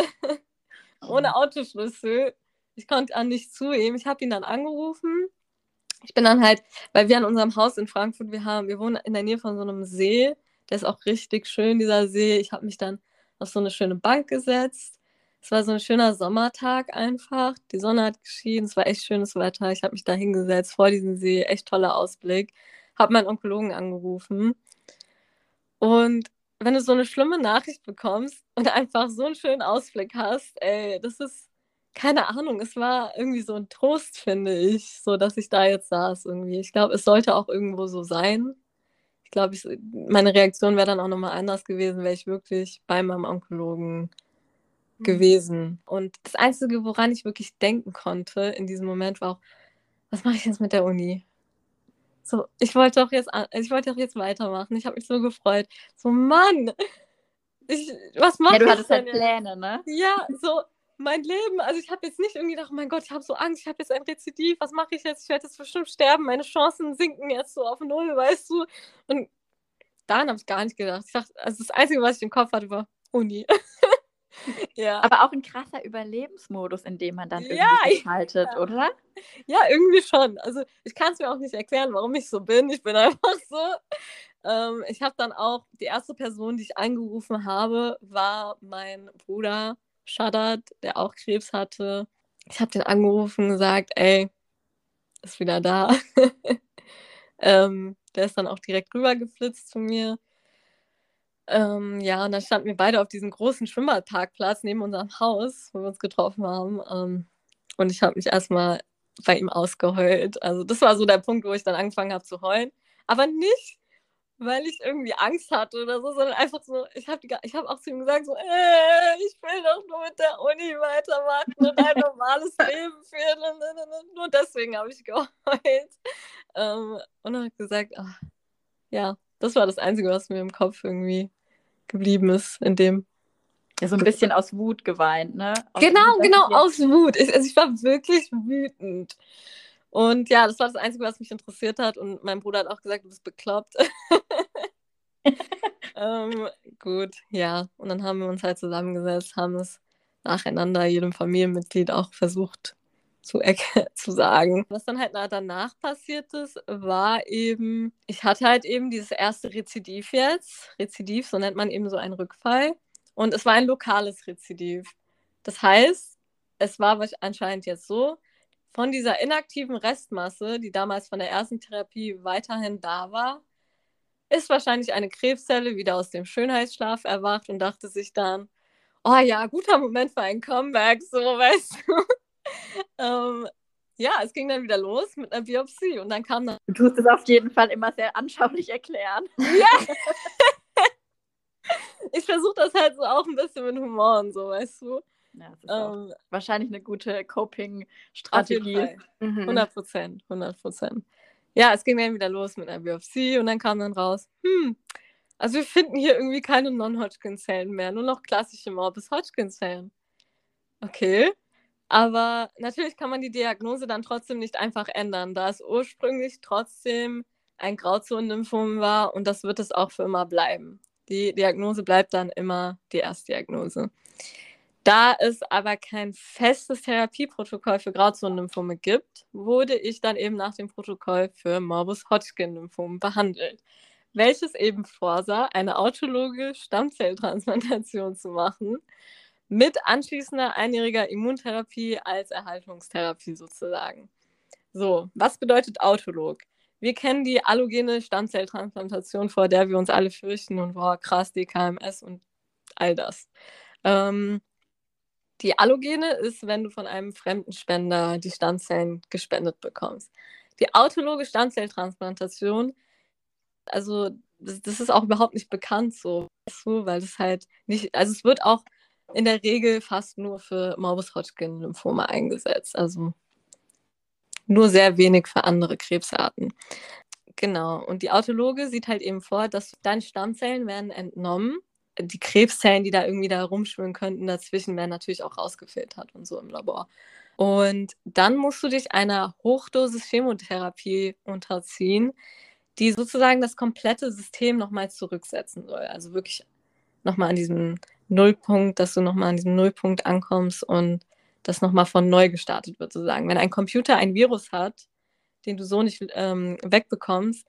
ohne Autoschlüssel. Ich konnte an nicht zu ihm. Ich habe ihn dann angerufen. Ich bin dann halt, weil wir an unserem Haus in Frankfurt, wir haben, wir wohnen in der Nähe von so einem See. Der ist auch richtig schön, dieser See. Ich habe mich dann auf so eine schöne Bank gesetzt. Es war so ein schöner Sommertag einfach. Die Sonne hat geschienen, es war echt schönes Wetter. Ich habe mich da hingesetzt vor diesem See, echt toller Ausblick. Habe meinen Onkologen angerufen. Und wenn du so eine schlimme Nachricht bekommst und einfach so einen schönen Ausblick hast, ey, das ist, keine Ahnung, es war irgendwie so ein Trost, finde ich, so dass ich da jetzt saß irgendwie. Ich glaube, es sollte auch irgendwo so sein. Ich glaube, meine Reaktion wäre dann auch nochmal anders gewesen, wäre ich wirklich bei meinem Onkologen mhm. gewesen. Und das Einzige, woran ich wirklich denken konnte in diesem Moment, war auch, was mache ich jetzt mit der Uni? So, ich wollte doch jetzt, ich wollte doch jetzt weitermachen. Ich habe mich so gefreut. So, Mann, ich, was mache ich? Ja, du hattest halt Pläne, ne? Ja, so, mein Leben, also ich habe jetzt nicht irgendwie gedacht, oh mein Gott, ich habe so Angst, ich habe jetzt ein Rezidiv, was mache ich jetzt? Ich werde jetzt bestimmt sterben, meine Chancen sinken jetzt so auf Null, weißt du? Und daran habe ich gar nicht gedacht. Ich dachte, also das Einzige, was ich im Kopf hatte, war Uni. *laughs* ja. Aber auch ein krasser Überlebensmodus, in dem man dann irgendwie ja, *laughs* schaltet, ja. oder? Ja, irgendwie schon. Also ich kann es mir auch nicht erklären, warum ich so bin. Ich bin *laughs* einfach so. Ähm, ich habe dann auch, die erste Person, die ich angerufen habe, war mein Bruder Shadat, der auch Krebs hatte. Ich habe den angerufen und gesagt, ey, ist wieder da. *laughs* ähm, der ist dann auch direkt rübergeflitzt zu mir. Ähm, ja, und dann standen wir beide auf diesem großen Schwimmbadparkplatz neben unserem Haus, wo wir uns getroffen haben. Ähm, und ich habe mich erstmal bei ihm ausgeheult. Also das war so der Punkt, wo ich dann angefangen habe zu heulen. Aber nicht, weil ich irgendwie Angst hatte oder so, sondern einfach so, ich habe ich hab auch zu ihm gesagt, so, äh, ich will doch nur mit der Uni weitermachen und ein *laughs* normales Leben führen. Nur deswegen habe ich geheult. Ähm, und habe gesagt, ach, ja, das war das Einzige, was mir im Kopf irgendwie geblieben ist in dem. Ja, so ein bisschen aus Wut geweint, ne? Aus genau, Wut, genau, aus Wut. Ich, also ich war wirklich wütend. Und ja, das war das Einzige, was mich interessiert hat. Und mein Bruder hat auch gesagt, du bist bekloppt. *laughs* ähm, gut, ja. Und dann haben wir uns halt zusammengesetzt, haben es nacheinander jedem Familienmitglied auch versucht zu, *laughs* zu sagen. Was dann halt danach passiert ist, war eben, ich hatte halt eben dieses erste Rezidiv jetzt. Rezidiv, so nennt man eben so einen Rückfall. Und es war ein lokales Rezidiv. Das heißt, es war anscheinend jetzt so, von dieser inaktiven Restmasse, die damals von der ersten Therapie weiterhin da war, ist wahrscheinlich eine Krebszelle wieder aus dem Schönheitsschlaf erwacht und dachte sich dann, oh ja, guter Moment für ein Comeback, so *laughs* weißt du. Ähm, ja, es ging dann wieder los mit einer Biopsie und dann kam dann. Du tust es auf jeden Fall immer sehr anschaulich erklären. Ja! *laughs* ich versuche das halt so auch ein bisschen mit Humor und so, weißt du. Ja, das ist ähm, wahrscheinlich eine gute Coping-Strategie. 100 mhm. Prozent, 100 Prozent. Ja, es ging dann wieder los mit einer Biopsie und dann kam dann raus, hm, also wir finden hier irgendwie keine Non-Hodgkin-Zellen mehr, nur noch klassische Morbus-Hodgkin-Zellen. Okay, aber natürlich kann man die Diagnose dann trotzdem nicht einfach ändern, da es ursprünglich trotzdem ein Grauzone-Lymphom war und das wird es auch für immer bleiben. Die Diagnose bleibt dann immer die Erstdiagnose. Da es aber kein festes Therapieprotokoll für Grauzonenlymphome gibt, wurde ich dann eben nach dem Protokoll für Morbus Hodgkin-Lymphom behandelt, welches eben vorsah, eine autologe Stammzelltransplantation zu machen, mit anschließender einjähriger Immuntherapie als Erhaltungstherapie sozusagen. So, was bedeutet autolog? Wir kennen die allogene Stammzelltransplantation, vor der wir uns alle fürchten und boah, krass, DKMS und all das. Ähm, die Allogene ist, wenn du von einem fremden Spender die Stammzellen gespendet bekommst. Die autologe Stammzelltransplantation, also das, das ist auch überhaupt nicht bekannt so, weil es halt nicht, also es wird auch in der Regel fast nur für Morbus Hodgkin-Lymphome eingesetzt, also nur sehr wenig für andere Krebsarten. Genau, und die Autologe sieht halt eben vor, dass deine Stammzellen werden entnommen die Krebszellen, die da irgendwie da rumschwimmen könnten, dazwischen werden natürlich auch rausgefiltert und so im Labor. Und dann musst du dich einer Hochdosis Chemotherapie unterziehen, die sozusagen das komplette System nochmal zurücksetzen soll. Also wirklich nochmal an diesem Nullpunkt, dass du nochmal an diesem Nullpunkt ankommst und das nochmal von neu gestartet wird, sozusagen. Wenn ein Computer ein Virus hat, den du so nicht ähm, wegbekommst,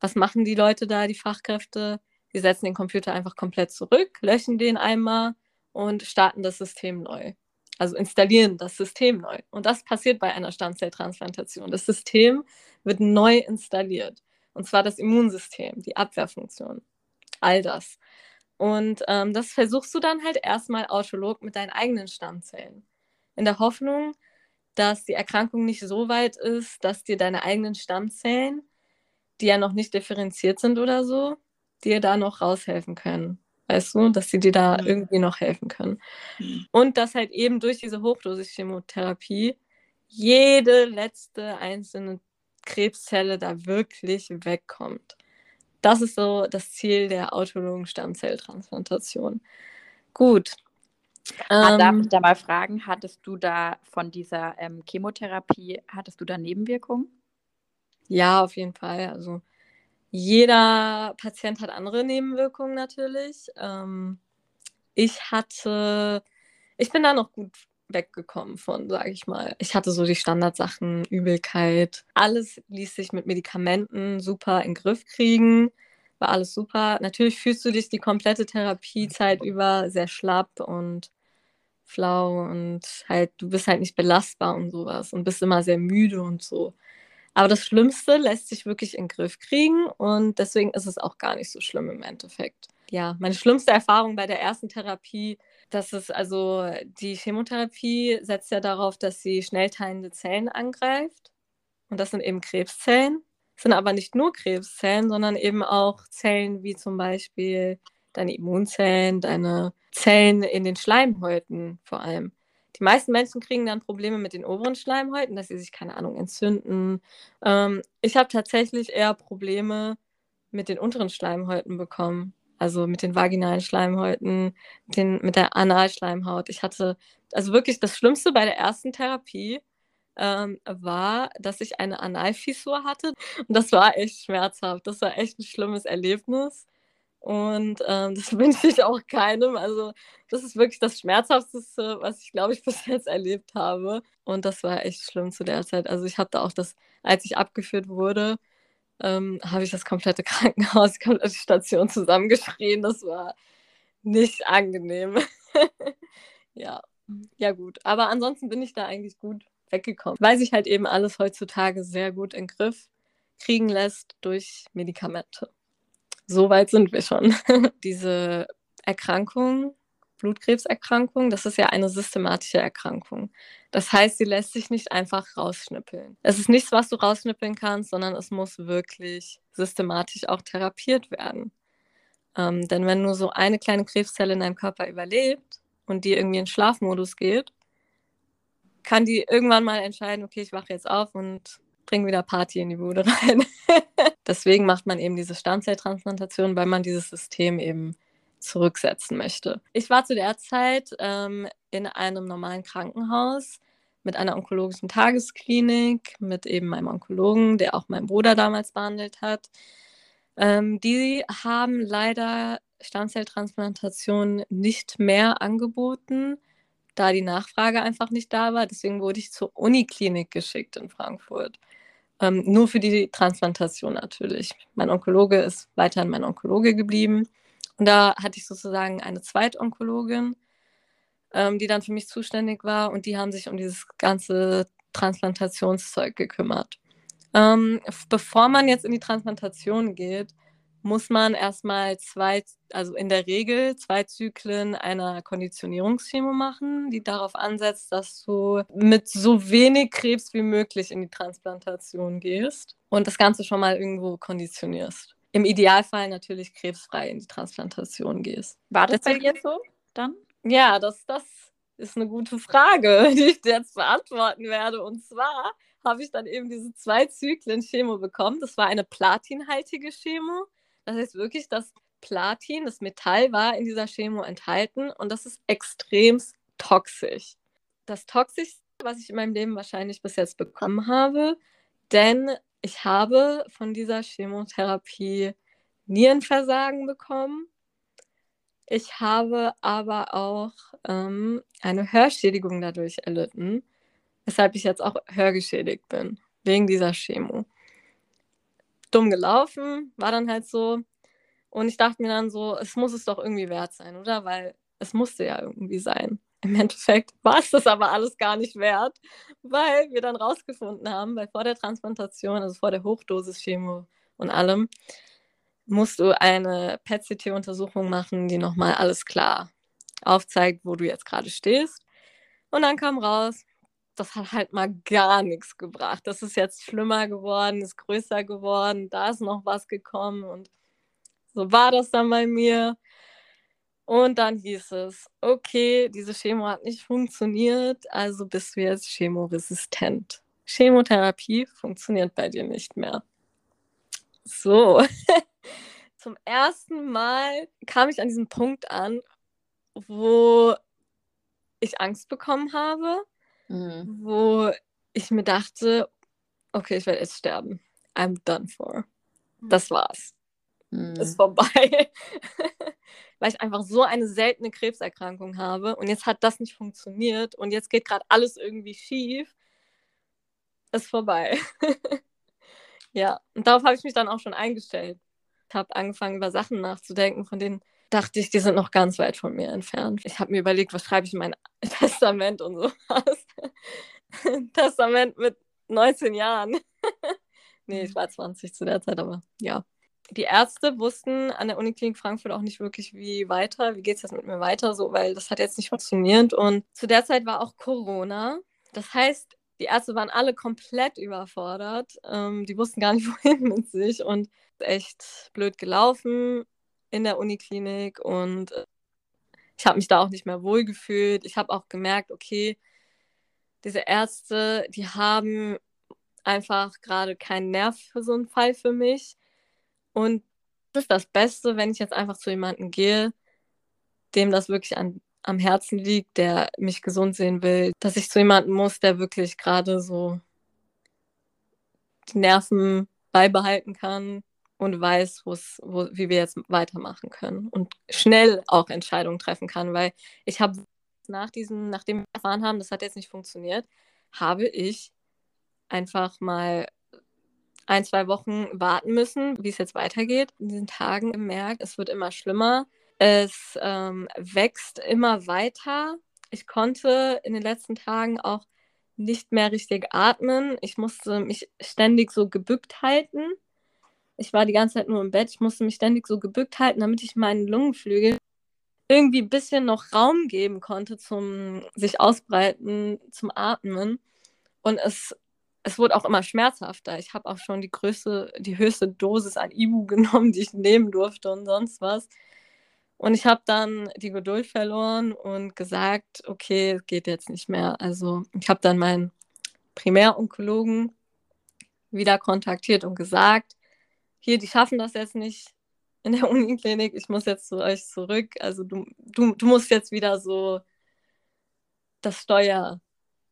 was machen die Leute da, die Fachkräfte? Wir setzen den Computer einfach komplett zurück, löschen den einmal und starten das System neu. Also installieren das System neu. Und das passiert bei einer Stammzelltransplantation. Das System wird neu installiert. Und zwar das Immunsystem, die Abwehrfunktion. All das. Und ähm, das versuchst du dann halt erstmal autolog mit deinen eigenen Stammzellen. In der Hoffnung, dass die Erkrankung nicht so weit ist, dass dir deine eigenen Stammzellen, die ja noch nicht differenziert sind oder so, dir da noch raushelfen können. Weißt du, dass sie dir da mhm. irgendwie noch helfen können. Mhm. Und dass halt eben durch diese Hochdosis-Chemotherapie jede letzte einzelne Krebszelle da wirklich wegkommt. Das ist so das Ziel der autologen Stammzelltransplantation. Gut. Ah, darf ich ähm, da mal fragen, hattest du da von dieser ähm, Chemotherapie, hattest du da Nebenwirkungen? Ja, auf jeden Fall. Also jeder Patient hat andere Nebenwirkungen natürlich. Ähm, ich hatte, ich bin da noch gut weggekommen von, sage ich mal. Ich hatte so die Standardsachen, Übelkeit. Alles ließ sich mit Medikamenten super in den Griff kriegen. War alles super. Natürlich fühlst du dich die komplette Therapiezeit über sehr schlapp und flau und halt, du bist halt nicht belastbar und sowas und bist immer sehr müde und so. Aber das Schlimmste lässt sich wirklich in den Griff kriegen und deswegen ist es auch gar nicht so schlimm im Endeffekt. Ja, meine schlimmste Erfahrung bei der ersten Therapie das ist also, die Chemotherapie setzt ja darauf, dass sie schnell teilende Zellen angreift. Und das sind eben Krebszellen. Das sind aber nicht nur Krebszellen, sondern eben auch Zellen wie zum Beispiel deine Immunzellen, deine Zellen in den Schleimhäuten vor allem. Die meisten Menschen kriegen dann Probleme mit den oberen Schleimhäuten, dass sie sich, keine Ahnung, entzünden. Ähm, ich habe tatsächlich eher Probleme mit den unteren Schleimhäuten bekommen also mit den vaginalen Schleimhäuten, mit, den, mit der Analschleimhaut. Ich hatte, also wirklich das Schlimmste bei der ersten Therapie ähm, war, dass ich eine Analfissur hatte. Und das war echt schmerzhaft. Das war echt ein schlimmes Erlebnis. Und ähm, das *laughs* wünsche ich auch keinem. Also, das ist wirklich das Schmerzhafteste, was ich, glaube ich, *laughs* bis jetzt erlebt habe. Und das war echt schlimm zu der Zeit. Also, ich da auch das, als ich abgeführt wurde, ähm, habe ich das komplette *laughs* Krankenhaus, die komplette Station zusammengeschrien. Das war nicht angenehm. *laughs* ja, ja gut. Aber ansonsten bin ich da eigentlich gut weggekommen, weil sich halt eben alles heutzutage sehr gut in den Griff kriegen lässt durch Medikamente. So weit sind wir schon. *laughs* Diese Erkrankung Blutkrebserkrankung, das ist ja eine systematische Erkrankung. Das heißt, sie lässt sich nicht einfach rausschnippeln. Es ist nichts, was du rausschnippeln kannst, sondern es muss wirklich systematisch auch therapiert werden. Ähm, denn wenn nur so eine kleine Krebszelle in deinem Körper überlebt und die irgendwie in Schlafmodus geht, kann die irgendwann mal entscheiden, okay, ich wache jetzt auf und bringe wieder Party in die Bude *laughs* rein. Deswegen macht man eben diese Stammzelltransplantation, weil man dieses System eben zurücksetzen möchte. Ich war zu der Zeit ähm, in einem normalen Krankenhaus mit einer onkologischen Tagesklinik, mit eben meinem Onkologen, der auch meinen Bruder damals behandelt hat. Ähm, die haben leider Stammzelltransplantation nicht mehr angeboten, da die Nachfrage einfach nicht da war. Deswegen wurde ich zur Uniklinik geschickt in Frankfurt. Ähm, nur für die Transplantation natürlich. Mein Onkologe ist weiterhin mein Onkologe geblieben. Und da hatte ich sozusagen eine Zweitonkologin, ähm, die dann für mich zuständig war und die haben sich um dieses ganze Transplantationszeug gekümmert. Ähm, bevor man jetzt in die Transplantation geht, muss man erstmal zwei, also in der Regel zwei Zyklen einer Konditionierungschemo machen, die darauf ansetzt, dass du mit so wenig Krebs wie möglich in die Transplantation gehst und das Ganze schon mal irgendwo konditionierst im Idealfall natürlich krebsfrei in die Transplantation gehst. War das bei dir so dann? Ja, das, das ist eine gute Frage, *laughs* die ich dir jetzt beantworten werde. Und zwar habe ich dann eben diese zwei Zyklen Chemo bekommen. Das war eine platinhaltige Chemo. Das heißt wirklich, das Platin, das Metall war in dieser Chemo enthalten und das ist extrem toxisch. Das Toxischste, was ich in meinem Leben wahrscheinlich bis jetzt bekommen habe, denn ich habe von dieser Chemotherapie Nierenversagen bekommen. Ich habe aber auch ähm, eine Hörschädigung dadurch erlitten, weshalb ich jetzt auch hörgeschädigt bin, wegen dieser Chemo. Dumm gelaufen, war dann halt so. Und ich dachte mir dann so, es muss es doch irgendwie wert sein, oder? Weil es musste ja irgendwie sein. Im Endeffekt war es das aber alles gar nicht wert, weil wir dann rausgefunden haben, weil vor der Transplantation, also vor der Hochdosis-Chemo und allem, musst du eine PET-CT-Untersuchung machen, die nochmal alles klar aufzeigt, wo du jetzt gerade stehst. Und dann kam raus, das hat halt mal gar nichts gebracht. Das ist jetzt schlimmer geworden, ist größer geworden, da ist noch was gekommen und so war das dann bei mir. Und dann hieß es, okay, diese Chemo hat nicht funktioniert, also bist du jetzt chemoresistent. Chemotherapie funktioniert bei dir nicht mehr. So, *laughs* zum ersten Mal kam ich an diesem Punkt an, wo ich Angst bekommen habe, mhm. wo ich mir dachte, okay, ich werde jetzt sterben. I'm done for. Mhm. Das war's. Mhm. Ist vorbei. *laughs* Weil ich einfach so eine seltene Krebserkrankung habe und jetzt hat das nicht funktioniert und jetzt geht gerade alles irgendwie schief. Ist vorbei. *laughs* ja, und darauf habe ich mich dann auch schon eingestellt. Ich habe angefangen, über Sachen nachzudenken, von denen dachte ich, die sind noch ganz weit von mir entfernt. Ich habe mir überlegt, was schreibe ich in mein *laughs* Testament und sowas. Testament mit 19 Jahren. nee, ich mhm. war 20 zu der Zeit, aber ja. Die Ärzte wussten an der Uniklinik Frankfurt auch nicht wirklich, wie weiter, wie geht es jetzt mit mir weiter, so, weil das hat jetzt nicht funktioniert. Und zu der Zeit war auch Corona. Das heißt, die Ärzte waren alle komplett überfordert. Ähm, die wussten gar nicht, *laughs* wohin mit sich und echt blöd gelaufen in der Uniklinik und äh, ich habe mich da auch nicht mehr wohl gefühlt. Ich habe auch gemerkt, okay, diese Ärzte, die haben einfach gerade keinen Nerv für so einen Fall für mich. Und das ist das Beste, wenn ich jetzt einfach zu jemandem gehe, dem das wirklich an, am Herzen liegt, der mich gesund sehen will, dass ich zu jemandem muss, der wirklich gerade so die Nerven beibehalten kann, und weiß, wo, wie wir jetzt weitermachen können und schnell auch Entscheidungen treffen kann, weil ich habe nach diesem, nachdem wir erfahren haben, das hat jetzt nicht funktioniert, habe ich einfach mal ein, zwei Wochen warten müssen, wie es jetzt weitergeht. In diesen Tagen gemerkt, es wird immer schlimmer. Es ähm, wächst immer weiter. Ich konnte in den letzten Tagen auch nicht mehr richtig atmen. Ich musste mich ständig so gebückt halten ich war die ganze Zeit nur im Bett. Ich musste mich ständig so gebückt halten, damit ich meinen Lungenflügel irgendwie ein bisschen noch Raum geben konnte zum sich ausbreiten, zum Atmen. Und es, es wurde auch immer schmerzhafter. Ich habe auch schon die größte, die höchste Dosis an Ibu *laughs* genommen, die ich nehmen durfte und sonst was. Und ich habe dann die Geduld verloren und gesagt, okay, geht jetzt nicht mehr. Also ich habe dann meinen Primäronkologen wieder kontaktiert und gesagt, hier, die schaffen das jetzt nicht in der *laughs* Uniklinik, ich muss jetzt zu euch zurück. Also du, du, du musst jetzt wieder so das Steuer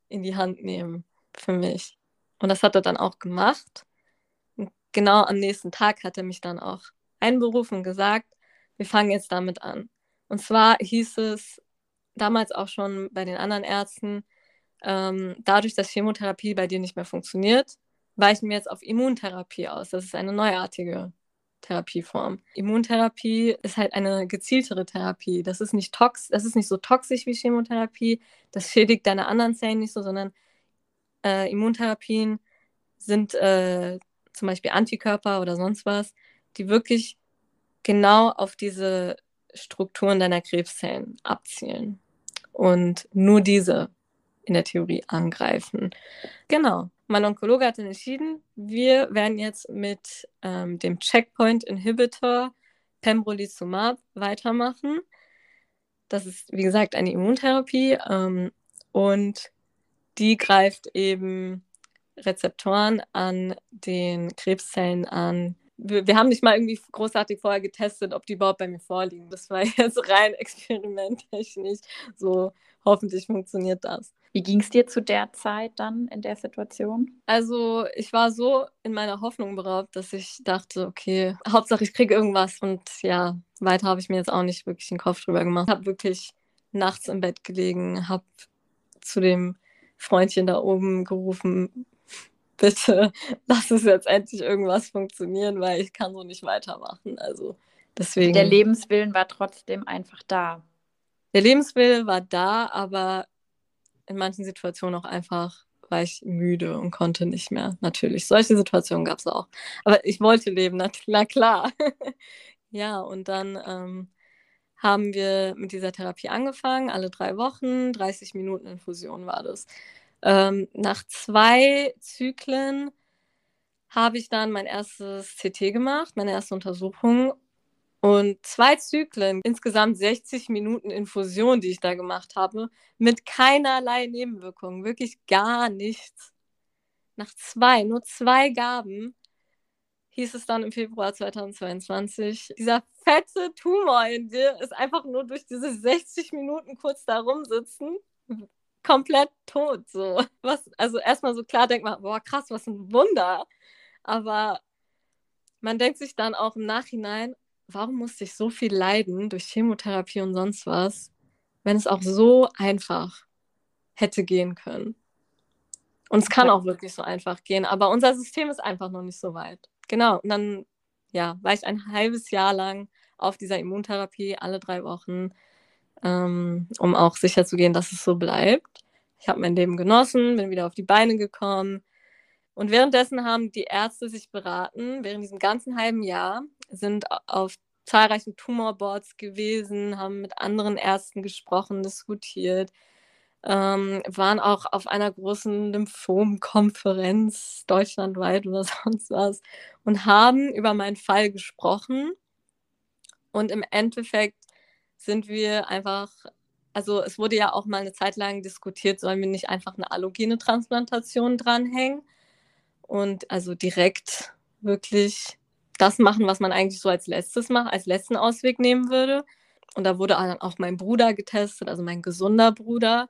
in die Hand nehmen für mich. Und das hat er dann auch gemacht. Genau am nächsten Tag hat er mich dann auch einberufen und gesagt, wir fangen jetzt damit an. Und zwar hieß es damals auch schon bei den anderen Ärzten, ähm, dadurch, dass Chemotherapie bei dir nicht mehr funktioniert, weichen wir jetzt auf Immuntherapie aus. Das ist eine neuartige Therapieform. Immuntherapie ist halt eine gezieltere Therapie. Das ist nicht tox, das ist nicht so toxisch wie Chemotherapie. Das schädigt deine anderen Zellen nicht so, sondern äh, Immuntherapien sind äh, zum Beispiel Antikörper oder sonst was, die wirklich genau auf diese Strukturen deiner Krebszellen abzielen und nur diese in der Theorie angreifen. Genau. Mein Onkologe hat dann entschieden, wir werden jetzt mit ähm, dem Checkpoint-Inhibitor Pembrolizumab weitermachen. Das ist, wie gesagt, eine Immuntherapie ähm, und die greift eben Rezeptoren an den Krebszellen an. Wir, wir, haben nicht mal irgendwie großartig vorher getestet, ob die überhaupt bei mir vorliegen. Das war *laughs* jetzt rein experimenttechnisch. So hoffentlich funktioniert das. Wie ging es dir zu der Zeit dann in der Situation? Also ich war so in meiner Hoffnung beraubt, dass ich dachte, okay, Hauptsache ich kriege irgendwas. Und ja, weiter habe ich mir jetzt auch nicht wirklich den Kopf drüber gemacht. Ich habe wirklich nachts im Bett gelegen, habe zu dem Freundchen da oben gerufen, bitte lass es jetzt endlich irgendwas funktionieren, weil ich kann so nicht weitermachen. Also deswegen. Der Lebenswillen war trotzdem einfach da. Der Lebenswille war da, aber in manchen Situationen auch einfach war ich müde und konnte nicht mehr. Natürlich, solche Situationen gab es auch. Aber ich wollte leben, na, na klar. *laughs* ja, und dann ähm, haben wir mit dieser Therapie angefangen, alle drei Wochen, 30 Minuten Infusion war das. Ähm, nach zwei Zyklen habe ich dann mein erstes CT gemacht, meine erste Untersuchung. Und zwei Zyklen, insgesamt 60 Minuten Infusion, die ich da gemacht habe, mit keinerlei Nebenwirkungen, wirklich gar nichts. Nach zwei, nur zwei Gaben, hieß es dann im Februar 2022, dieser fette Tumor in dir ist einfach nur durch diese 60 Minuten kurz da rumsitzen komplett tot. So. Was, also erstmal so klar denkt man, boah, krass, was ein Wunder. Aber man denkt sich dann auch im Nachhinein, warum musste ich so viel leiden durch Chemotherapie und sonst was, wenn es auch so einfach hätte gehen können. Und es kann auch wirklich so einfach gehen, aber unser System ist einfach noch nicht so weit. Genau, und dann ja, war ich ein halbes Jahr lang auf dieser Immuntherapie, alle drei Wochen, ähm, um auch sicher zu gehen, dass es so bleibt. Ich habe mein Leben genossen, bin wieder auf die Beine gekommen. Und währenddessen haben die Ärzte sich beraten, während diesem ganzen halben Jahr, sind auf zahlreichen Tumorboards gewesen, haben mit anderen Ärzten gesprochen, diskutiert, ähm, waren auch auf einer großen Lymphom-Konferenz deutschlandweit oder *laughs* sonst was und haben über meinen Fall gesprochen. Und im Endeffekt sind wir einfach, also es wurde ja auch mal eine Zeit lang diskutiert, sollen wir nicht einfach eine allogene Transplantation dranhängen und also direkt wirklich das machen, was man eigentlich so als letztes macht, als letzten Ausweg nehmen würde. Und da wurde dann auch mein Bruder getestet, also mein gesunder Bruder,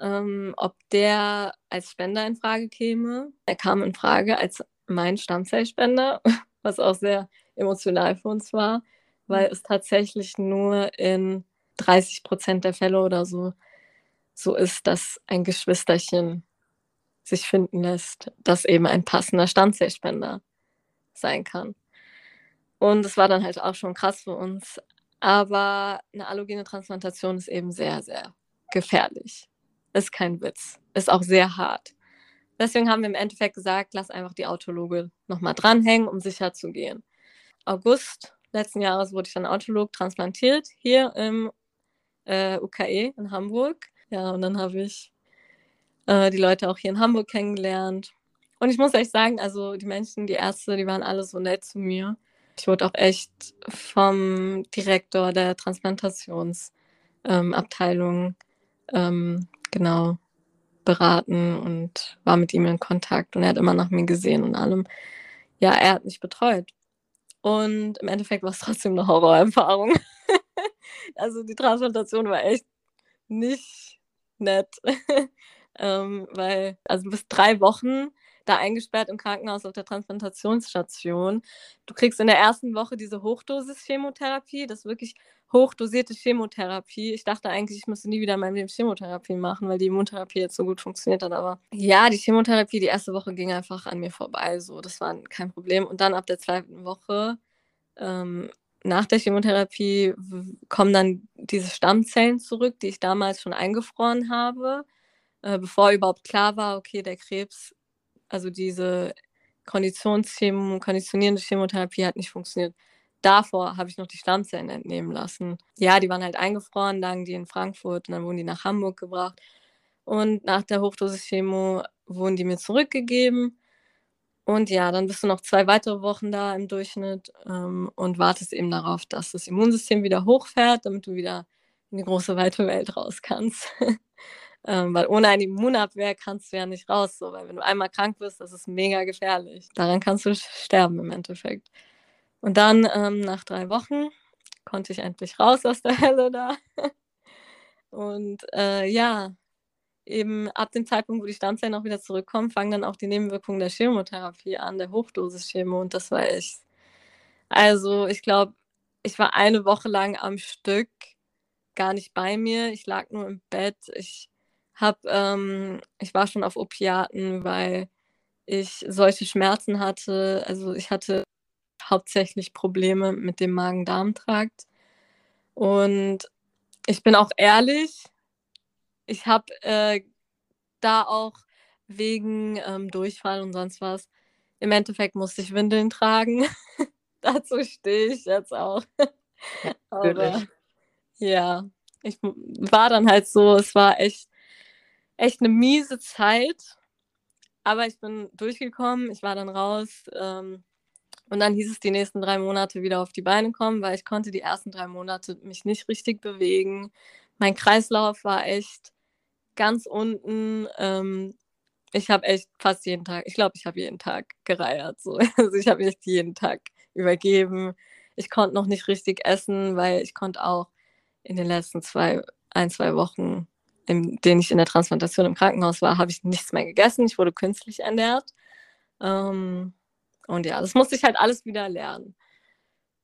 ähm, ob der als Spender in Frage käme. Er kam in Frage als mein Stammzellspender, *laughs* was auch sehr emotional für uns war weil es tatsächlich nur in 30 Prozent der Fälle oder so so ist, dass ein Geschwisterchen sich finden lässt, das eben ein passender Stammzellspender sein kann. Und es war dann halt auch schon krass für uns. Aber eine allogene Transplantation ist eben sehr, sehr gefährlich. Ist kein Witz. Ist auch sehr hart. Deswegen haben wir im Endeffekt gesagt, lass einfach die Autologe nochmal dranhängen, um sicher zu gehen. August letzten Jahres wurde ich dann Autolog transplantiert, hier im äh, UKE in Hamburg. Ja, und dann habe ich äh, die Leute auch hier in Hamburg kennengelernt. Und ich muss echt sagen, also die Menschen, die Ärzte, die waren alle so nett zu mir. Ich wurde auch echt vom Direktor der Transplantationsabteilung ähm, ähm, genau beraten und war mit ihm in Kontakt und er hat immer nach mir gesehen und allem. Ja, er hat mich betreut. Und im Endeffekt war es trotzdem eine Horrorerfahrung. *laughs* also die Transplantation war echt nicht nett. *laughs* ähm, weil, also bis drei Wochen da eingesperrt im Krankenhaus auf der Transplantationsstation. Du kriegst in der ersten Woche diese Hochdosis-Chemotherapie, das ist wirklich hochdosierte Chemotherapie. Ich dachte eigentlich, ich müsste nie wieder in meinem Leben Chemotherapie machen, weil die Immuntherapie jetzt so gut funktioniert hat. Aber ja, die Chemotherapie, die erste Woche ging einfach an mir vorbei. So, das war kein Problem. Und dann ab der zweiten Woche, ähm, nach der Chemotherapie, kommen dann diese Stammzellen zurück, die ich damals schon eingefroren habe, äh, bevor überhaupt klar war, okay, der Krebs, also diese Konditionschemo, konditionierende Chemotherapie hat nicht funktioniert davor habe ich noch die Stammzellen entnehmen lassen. Ja, die waren halt eingefroren, lagen die in Frankfurt und dann wurden die nach Hamburg gebracht. Und nach der Hochdosis-Chemo wurden die mir zurückgegeben. Und ja, dann bist du noch zwei weitere Wochen da im Durchschnitt ähm, und wartest eben darauf, dass das Immunsystem wieder hochfährt, damit du wieder in die große, weite Welt raus kannst. *laughs* ähm, weil ohne eine Immunabwehr kannst du ja nicht raus, so, weil wenn du einmal krank bist, das ist mega gefährlich. Daran kannst du sterben im Endeffekt. Und dann ähm, nach drei Wochen konnte ich endlich raus aus der *laughs* Hölle da. Und äh, ja, eben ab dem Zeitpunkt, wo die Stammzellen auch wieder zurückkommen, fangen dann auch die Nebenwirkungen der Chemotherapie an, der Hochdosis-Chemo. Und das war echt. Also, ich glaube, ich war eine Woche lang am Stück gar nicht bei mir. Ich lag nur im Bett. Ich hab, ähm, ich war schon auf Opiaten, weil ich solche Schmerzen hatte. Also ich hatte hauptsächlich Probleme mit dem Magen-Darm-Trakt. Und ich bin auch ehrlich, ich habe äh, da auch wegen ähm, Durchfall und sonst was, im Endeffekt musste ich Windeln tragen. *laughs* Dazu stehe ich jetzt auch. *laughs* Aber ja, ich war dann halt so, es war echt, echt eine miese Zeit. Aber ich bin durchgekommen, ich war dann raus. Ähm, Und dann hieß es die nächsten drei Monate wieder auf die Beine kommen, weil ich konnte die ersten drei Monate mich nicht richtig bewegen. Mein Kreislauf war echt ganz unten. Ähm, ich habe echt fast jeden Tag, ich glaube, ich habe jeden Tag gereiert. So. *laughs* Also ich habe echt jeden Tag übergeben. Ich konnte noch nicht richtig essen, weil ich konnte auch in den letzten zwei, ein, zwei Wochen, in denen ich in der Transplantation im Krankenhaus war, habe ich nichts mehr gegessen. Ich wurde künstlich ernährt. Ähm, und ja, das musste ich halt alles wieder lernen.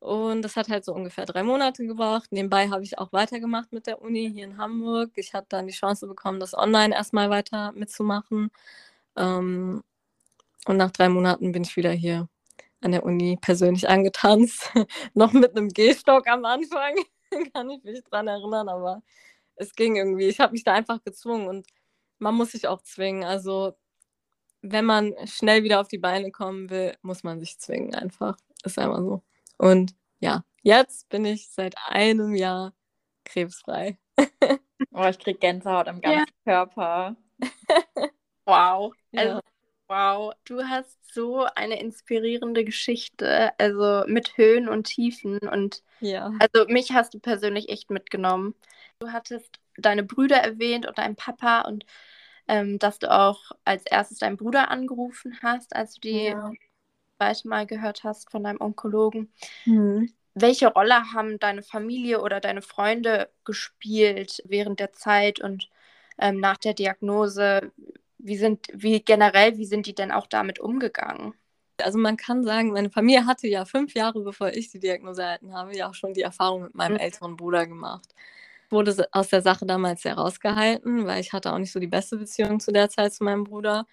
Und das hat halt so ungefähr drei Monate gebracht. Nebenbei habe ich auch weitergemacht mit der Uni hier in Hamburg. Ich habe dann die Chance bekommen, das online erstmal weiter mitzumachen. Ähm, und nach drei Monaten bin ich wieder hier an der Uni persönlich angetanzt. *laughs* Noch mit einem Gehstock am Anfang. *laughs* Kann ich mich dran erinnern, aber es ging irgendwie. Ich habe mich da einfach gezwungen und man muss sich auch zwingen. Also wenn man schnell wieder auf die Beine kommen will, muss man sich zwingen einfach. Ist einfach so. Und ja, jetzt bin ich seit einem Jahr krebsfrei. *laughs* oh, ich krieg Gänsehaut am ganzen ja. Körper. *laughs* wow. Ja. Wow, du hast so eine inspirierende Geschichte, also mit Höhen und Tiefen und ja. also mich hast du persönlich echt mitgenommen. Du hattest deine Brüder erwähnt und deinen Papa und ähm, dass du auch als erstes deinen Bruder angerufen hast, als du die ja. zweite Mal gehört hast von deinem Onkologen. Mhm. Welche Rolle haben deine Familie oder deine Freunde gespielt während der Zeit und ähm, nach der Diagnose? Wie sind, wie generell, wie sind die denn auch damit umgegangen? Also man kann sagen, meine Familie hatte ja fünf Jahre, bevor ich die Diagnose erhalten habe, ja auch schon die Erfahrung mit meinem mhm. älteren Bruder gemacht wurde aus der Sache damals sehr rausgehalten, weil ich hatte auch nicht so die beste Beziehung zu der Zeit zu meinem Bruder.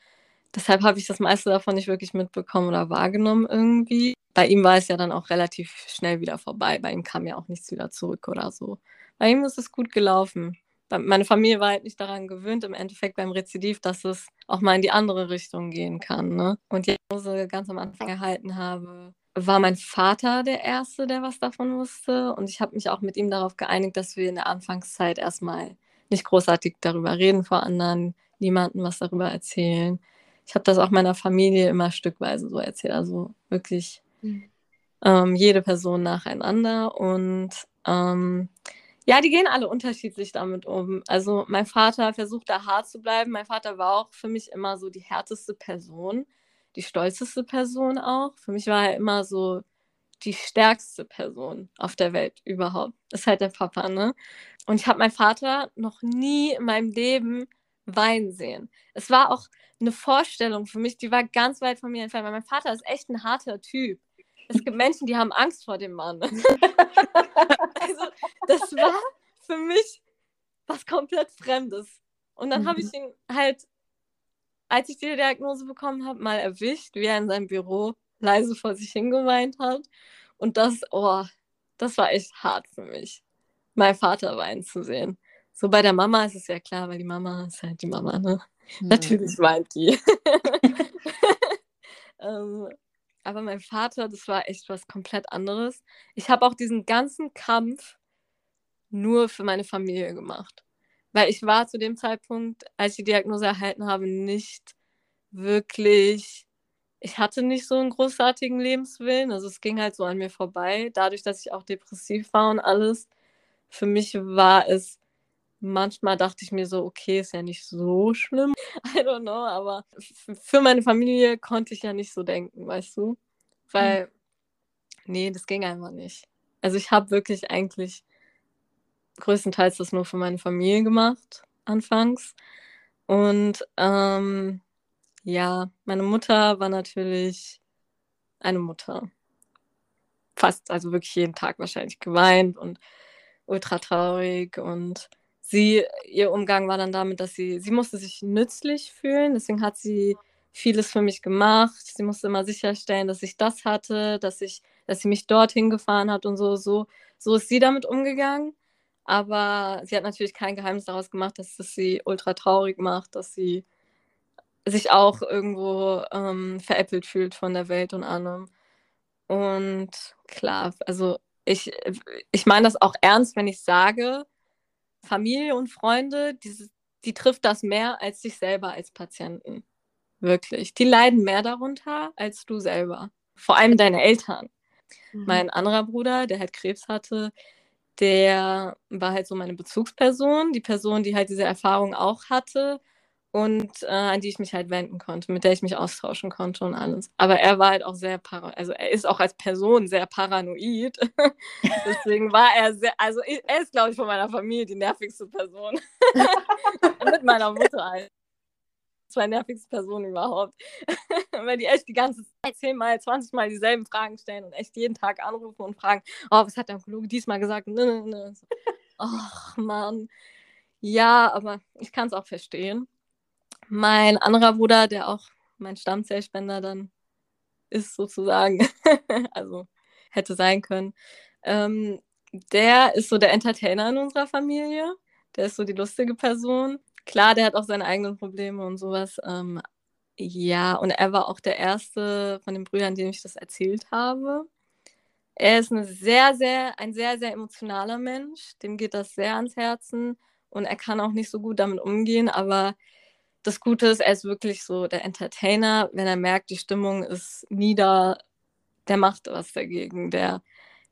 Deshalb habe ich das meiste davon nicht wirklich mitbekommen oder wahrgenommen irgendwie. Bei ihm war es ja dann auch relativ schnell wieder vorbei. Bei ihm kam ja auch nichts wieder zurück oder so. Bei ihm ist es gut gelaufen. Meine Familie war halt nicht daran gewöhnt, im Endeffekt beim Rezidiv, dass es auch mal in die andere Richtung gehen kann. Ne? Und die Diagnose ganz am Anfang erhalten habe, war mein Vater der Erste, der was davon wusste. Und ich habe mich auch mit ihm darauf geeinigt, dass wir in der Anfangszeit erstmal nicht großartig darüber reden vor anderen, niemandem was darüber erzählen. Ich habe das auch meiner Familie immer stückweise so erzählt, also wirklich mhm. ähm, jede Person nacheinander. Und ähm, ja, die gehen alle unterschiedlich damit um. Also mein Vater versucht da hart zu bleiben. Mein Vater war auch für mich immer so die härteste Person die stolzeste Person auch. Für mich war er immer so die stärkste Person auf der Welt überhaupt. Ist halt der Papa, ne? Und ich habe meinen Vater noch nie in meinem Leben weinen sehen. Es war auch eine Vorstellung für mich, die war ganz weit von mir entfernt, weil mein Vater ist echt ein harter Typ. Es gibt Menschen, die haben Angst vor dem Mann. *laughs* also, das war für mich was komplett Fremdes. Und dann mhm. habe ich ihn halt als ich die Diagnose bekommen habe, mal erwischt, wie er in seinem Büro leise vor sich hingeweint hat. Und das, oh, das war echt hart für mich, meinen Vater weinen zu sehen. So bei der Mama ist es ja klar, weil die Mama ist halt die Mama, ne? Mhm. Natürlich weint die. *laughs* ähm, aber mein Vater, das war echt was komplett anderes. Ich habe auch diesen ganzen Kampf nur für meine Familie gemacht. Weil ich war zu dem Zeitpunkt, als ich die Diagnose erhalten habe, nicht wirklich, ich hatte nicht so einen großartigen Lebenswillen. Also es ging halt so an mir vorbei, dadurch, dass ich auch depressiv war und alles. Für mich war es, manchmal dachte ich mir so, okay, ist ja nicht so schlimm. *laughs* I don't know, aber für meine Familie konnte ich ja nicht so denken, weißt du? Weil, mhm. nee, das ging einfach nicht. Also ich habe wirklich eigentlich größtenteils das nur für meine Familie gemacht, anfangs. Und ähm, ja, meine Mutter war natürlich eine Mutter. Fast, also wirklich jeden Tag wahrscheinlich geweint und ultra traurig. Und sie, ihr Umgang war dann damit, dass sie, sie musste sich nützlich fühlen. Deswegen hat sie vieles für mich gemacht. Sie musste immer sicherstellen, dass ich das hatte, dass ich, dass sie mich dorthin gefahren hat und so, so. So ist sie damit umgegangen. Aber sie hat natürlich kein Geheimnis daraus gemacht, dass es sie ultra traurig macht, dass sie sich auch irgendwo ähm, veräppelt fühlt von der Welt und allem. Und klar, also ich, ich meine das auch ernst, wenn ich sage, Familie und Freunde, die, die trifft das mehr als sich selber als Patienten. Wirklich. Die leiden mehr darunter als du selber. Vor allem deine Eltern. Mhm. Mein anderer Bruder, der halt Krebs hatte, der war halt so meine Bezugsperson, die Person, die halt diese Erfahrung auch hatte und äh, an die ich mich halt wenden konnte, mit der ich mich austauschen konnte und alles. Aber er war halt auch sehr paranoid, also er ist auch als Person sehr paranoid. *laughs* Deswegen war er sehr, also er ist, glaube ich, von meiner Familie die nervigste Person. *laughs* mit meiner Mutter halt zwei nervigste Personen überhaupt. *laughs* Weil die echt die ganze Zeit zehnmal, zwanzigmal dieselben Fragen stellen und echt jeden Tag anrufen und fragen, oh, was hat der Onkologe diesmal gesagt? Ne, ne. Ach, Mann. Ja, aber ich kann es auch verstehen. Mein anderer Bruder, der auch mein Stammzellspender dann ist sozusagen, *laughs* also hätte sein können, ähm, der ist so der Entertainer in unserer Familie. Der ist so die lustige Person. Klar, der hat auch seine eigenen Probleme und sowas. Ähm, ja, und er war auch der erste von den Brüdern, dem ich das erzählt habe. Er ist sehr, sehr, ein sehr, sehr emotionaler Mensch. Dem geht das sehr ans Herzen und er kann auch nicht so gut damit umgehen. Aber das Gute ist, er ist wirklich so der Entertainer. Wenn er merkt, die Stimmung ist nieder, der macht was dagegen. Der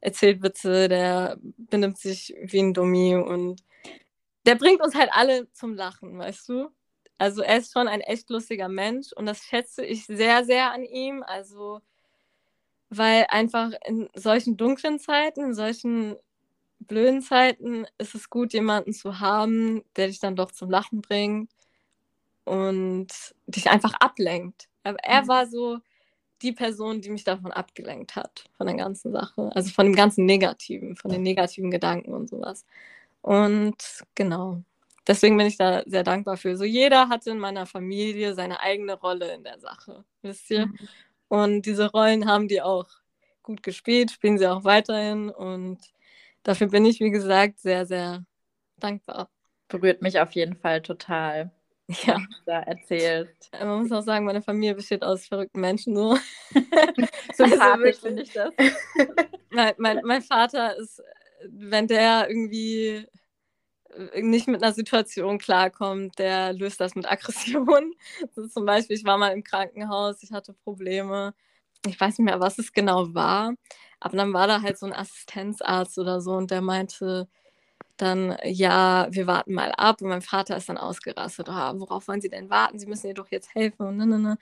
erzählt Witze, der benimmt sich wie ein Dummi und der bringt uns halt alle zum Lachen, weißt du? Also er ist schon ein echt lustiger Mensch und das schätze ich sehr, sehr an ihm. Also, weil einfach in solchen dunklen Zeiten, in solchen blöden Zeiten ist es gut, jemanden zu haben, der dich dann doch zum Lachen bringt und dich einfach ablenkt. Aber er mhm. war so die Person, die mich davon abgelenkt hat, von der ganzen Sache. Also von dem ganzen Negativen, von den negativen Gedanken und sowas. Und genau, deswegen bin ich da sehr dankbar für. So jeder hatte in meiner Familie seine eigene Rolle in der Sache, wisst ihr? Mhm. Und diese Rollen haben die auch gut gespielt, spielen sie auch weiterhin. Und dafür bin ich, wie gesagt, sehr, sehr dankbar. Berührt mich auf jeden Fall total. Ja. Da erzählt. Man muss auch sagen, meine Familie besteht aus verrückten Menschen. So *laughs* Sympathisch finde ich das. mein, mein, mein Vater ist wenn der irgendwie äh, nicht mit einer Situation klarkommt, der löst das mit Aggression. *laughs* Also zum Beispiel, ich war mal im Krankenhaus, ich hatte Probleme. Ich weiß nicht mehr, was es genau war, aber dann war da halt so ein Assistenzarzt oder so und der meinte dann, ja, wir warten mal ab. Und mein Vater ist dann ausgerastet, oh, worauf wollen Sie denn warten? Sie müssen ihr doch jetzt helfen und ne, ne, ne.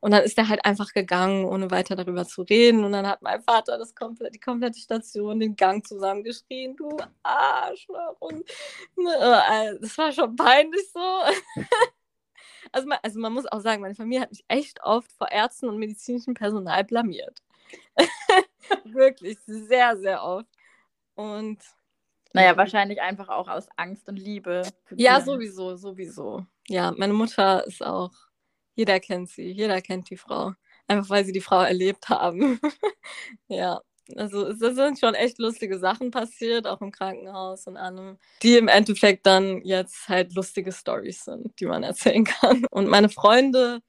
Und dann ist er halt einfach gegangen, ohne weiter darüber zu reden. Und dann hat mein Vater das komplett, die komplette Station, den Gang zusammengeschrien, du Arschloch. Und ne, äh, das war schon peinlich so. *laughs* also, man, also man muss auch sagen, meine Familie hat mich echt oft vor Ärzten und medizinischem Personal blamiert. *laughs* Wirklich, sehr, sehr oft. Und naja, wahrscheinlich einfach auch aus Angst und Liebe. Ja, sowieso, sowieso. Ja, meine Mutter ist auch jeder kennt sie, jeder kennt die Frau. Einfach weil sie die Frau erlebt haben. *laughs* ja, also es sind schon echt lustige Sachen passiert, auch im Krankenhaus und allem, die im Endeffekt dann jetzt halt lustige Stories sind, die man erzählen kann. Und meine Freunde,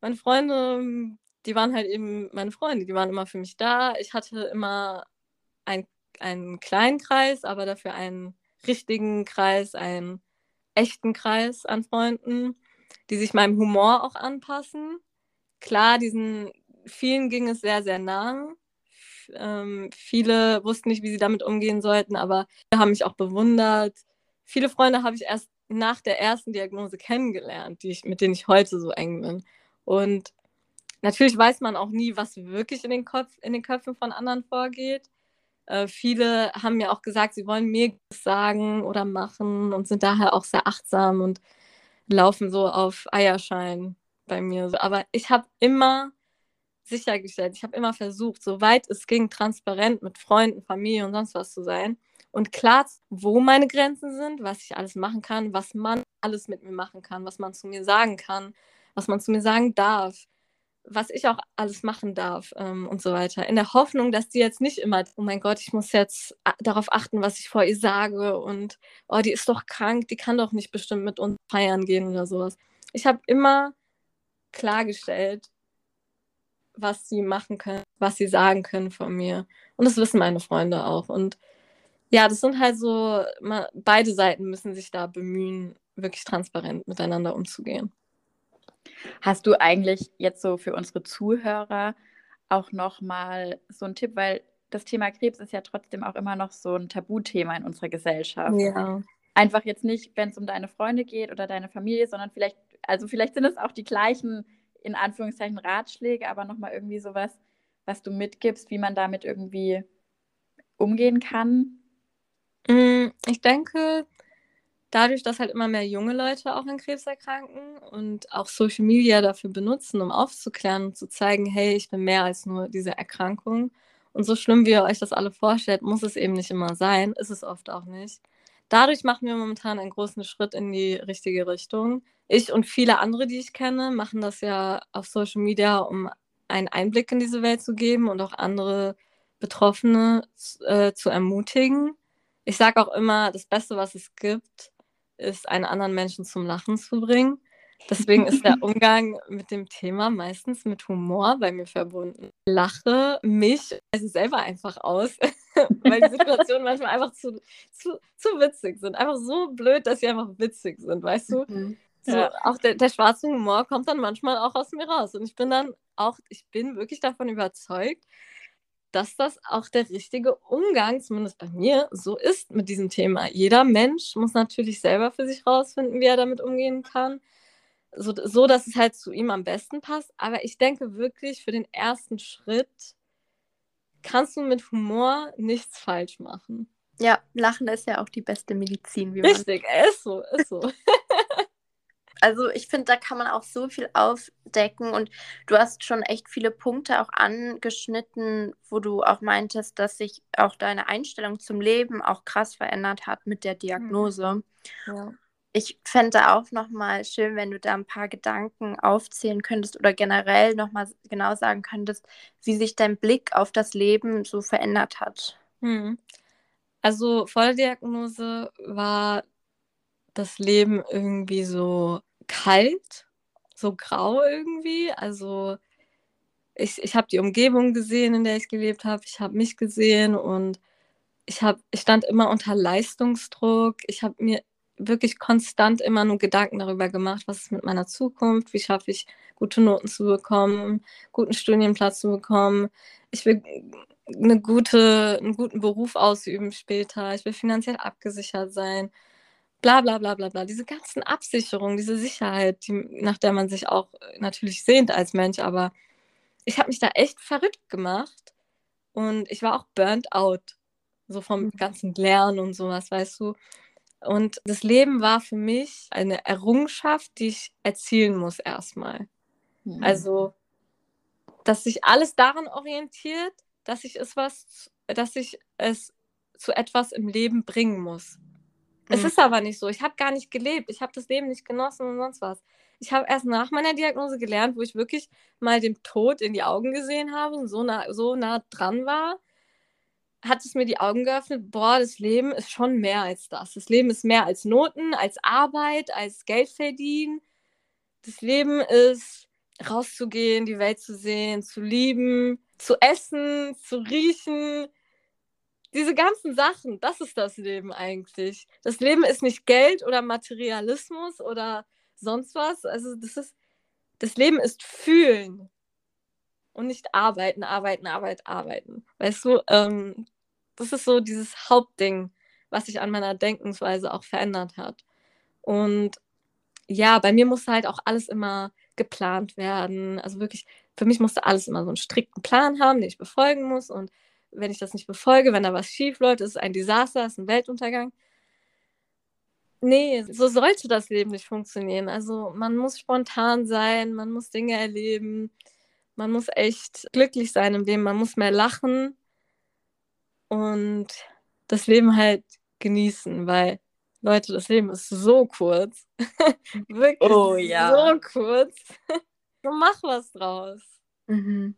meine Freunde, die waren halt eben meine Freunde, die waren immer für mich da. Ich hatte immer ein, einen kleinen Kreis, aber dafür einen richtigen Kreis, einen echten Kreis an Freunden die sich meinem Humor auch anpassen. Klar, diesen vielen ging es sehr, sehr nah. Ähm, viele wussten nicht, wie sie damit umgehen sollten, aber haben mich auch bewundert. Viele Freunde habe ich erst nach der ersten Diagnose kennengelernt, die ich, mit denen ich heute so eng bin. Und natürlich weiß man auch nie, was wirklich in den, Kopf, in den Köpfen von anderen vorgeht. Äh, viele haben mir auch gesagt, sie wollen mir sagen oder machen und sind daher auch sehr achtsam und laufen so auf Eierschein bei mir. Aber ich habe immer sichergestellt, ich habe immer versucht, soweit es ging, transparent mit Freunden, Familie und sonst was zu sein und klar, wo meine Grenzen sind, was ich alles machen kann, was man alles mit mir machen kann, was man zu mir sagen kann, was man zu mir sagen darf was ich auch alles machen darf ähm, und so weiter. In der Hoffnung, dass die jetzt nicht immer, oh mein Gott, ich muss jetzt darauf achten, was ich vor ihr sage und oh, die ist doch krank, die kann doch nicht bestimmt mit uns feiern gehen oder sowas. Ich habe immer klargestellt, was sie machen können, was sie sagen können von mir. Und das wissen meine Freunde auch. Und ja, das sind halt so, beide Seiten müssen sich da bemühen, wirklich transparent miteinander umzugehen. Hast du eigentlich jetzt so für unsere Zuhörer auch nochmal so ein Tipp, weil das Thema Krebs ist ja trotzdem auch immer noch so ein Tabuthema in unserer Gesellschaft. Ja. Einfach jetzt nicht, wenn es um deine Freunde geht oder deine Familie, sondern vielleicht, also vielleicht sind es auch die gleichen, in Anführungszeichen, Ratschläge, aber nochmal irgendwie sowas, was du mitgibst, wie man damit irgendwie umgehen kann. Mm, ich denke, dadurch, dass halt immer mehr junge Leute auch an Krebs erkranken und auch Social Media dafür benutzen, um aufzuklären und zu zeigen, hey, ich bin mehr als nur diese Erkrankung. Und so schlimm, wie ihr euch das alle vorstellt, muss es eben nicht immer sein, ist es oft auch nicht. Dadurch machen wir momentan einen großen Schritt in die richtige Richtung. Ich und viele andere, die ich kenne, machen das ja auf Social Media, um einen Einblick in diese Welt zu geben und auch andere Betroffene äh, zu ermutigen. Ich sage auch immer, das Beste, was es gibt, ist, einen anderen Menschen zum Lachen zu bringen. Deswegen ist der *laughs* Umgang mit dem Thema meistens mit Humor bei mir verbunden. Ich lache mich also selber einfach aus, *laughs* weil die Situationen manchmal einfach zu, zu, zu witzig sind. Einfach so blöd, dass sie einfach witzig sind, weißt du? Mhm. So, ja. Auch der, der schwarze Humor kommt dann manchmal auch aus mir raus. Und ich bin dann auch, ich bin wirklich davon überzeugt, dass das auch der richtige Umgang, zumindest bei mir, so ist mit diesem Thema. Jeder Mensch muss natürlich selber für sich rausfinden, wie er damit umgehen kann. So, so, dass es halt zu ihm am besten passt. Aber ich denke wirklich, für den ersten Schritt kannst du mit Humor nichts falsch machen. Ja, Lachen ist ja auch die beste Medizin. Wie Richtig, man... ist so, ist so. *laughs* Also ich finde, da kann man auch so viel aufdecken und du hast schon echt viele Punkte auch angeschnitten, wo du auch meintest, dass sich auch deine Einstellung zum Leben auch krass verändert hat mit der mhm. Diagnose. Ja. Ich fände auch nochmal schön, wenn du da ein paar Gedanken aufzählen könntest oder generell nochmal genau sagen könntest, wie sich dein Blick auf das Leben so verändert hat. Hm. Also vor der Diagnose war das Leben irgendwie so kalt, so grau irgendwie. Also ich, ich habe die Umgebung gesehen, in der ich gelebt habe. Ich habe mich gesehen und ich, hab, ich stand immer unter Leistungsdruck. Ich habe mir wirklich konstant immer nur Gedanken darüber gemacht, was ist mit meiner Zukunft, wie schaffe ich gute Noten zu bekommen, guten Studienplatz zu bekommen. Ich will eine gute, einen guten Beruf ausüben später. Ich will finanziell abgesichert sein bla bla bla bla bla. Diese ganzen Absicherungen, diese Sicherheit, die, nach der man sich auch äh, natürlich sehnt als Mensch, aber ich habe mich da echt verrückt gemacht und ich war auch burnt out, so vom mhm. ganzen Lernen und sowas, weißt du. Und das Leben war für mich eine Errungenschaft, die ich erzielen muss erstmal. Mhm. Also, dass sich alles daran orientiert, dass ich es was, dass ich es zu etwas im Leben bringen muss. Es mhm. ist aber nicht so. Ich habe gar nicht gelebt. Ich habe das Leben nicht genossen und sonst was. Ich habe erst nach meiner Diagnose gelernt, wo ich wirklich mal dem Tod in die Augen gesehen habe und so nah, so nah dran war, hat es mir die Augen geöffnet, boah, das Leben ist schon mehr als das. Das Leben ist mehr als Noten, als Arbeit, als Geld verdienen. Das Leben ist rauszugehen, die Welt zu sehen, zu lieben, zu essen, zu riechen, diese ganzen Sachen, das ist das Leben eigentlich. Das Leben ist nicht Geld oder Materialismus oder sonst was. Also das ist, das Leben ist fühlen und nicht arbeiten, arbeiten, arbeiten, arbeiten. Weißt du, ähm, das ist so dieses Hauptding, was sich an meiner Denkensweise auch verändert hat. Und ja, bei mir musste halt auch alles immer geplant werden. Also wirklich, für mich musste alles immer so einen strikten Plan haben, den ich befolgen muss und wenn ich das nicht befolge, wenn da was schief läuft, ist es ein Desaster, ist ein Weltuntergang. Nee, so sollte das Leben nicht funktionieren. Also man muss spontan sein, man muss Dinge erleben, man muss echt glücklich sein im Leben, man muss mehr lachen und das Leben halt genießen, weil Leute, das Leben ist so kurz. *laughs* Wirklich oh, ja. so kurz. *laughs* so mach was draus. Mhm.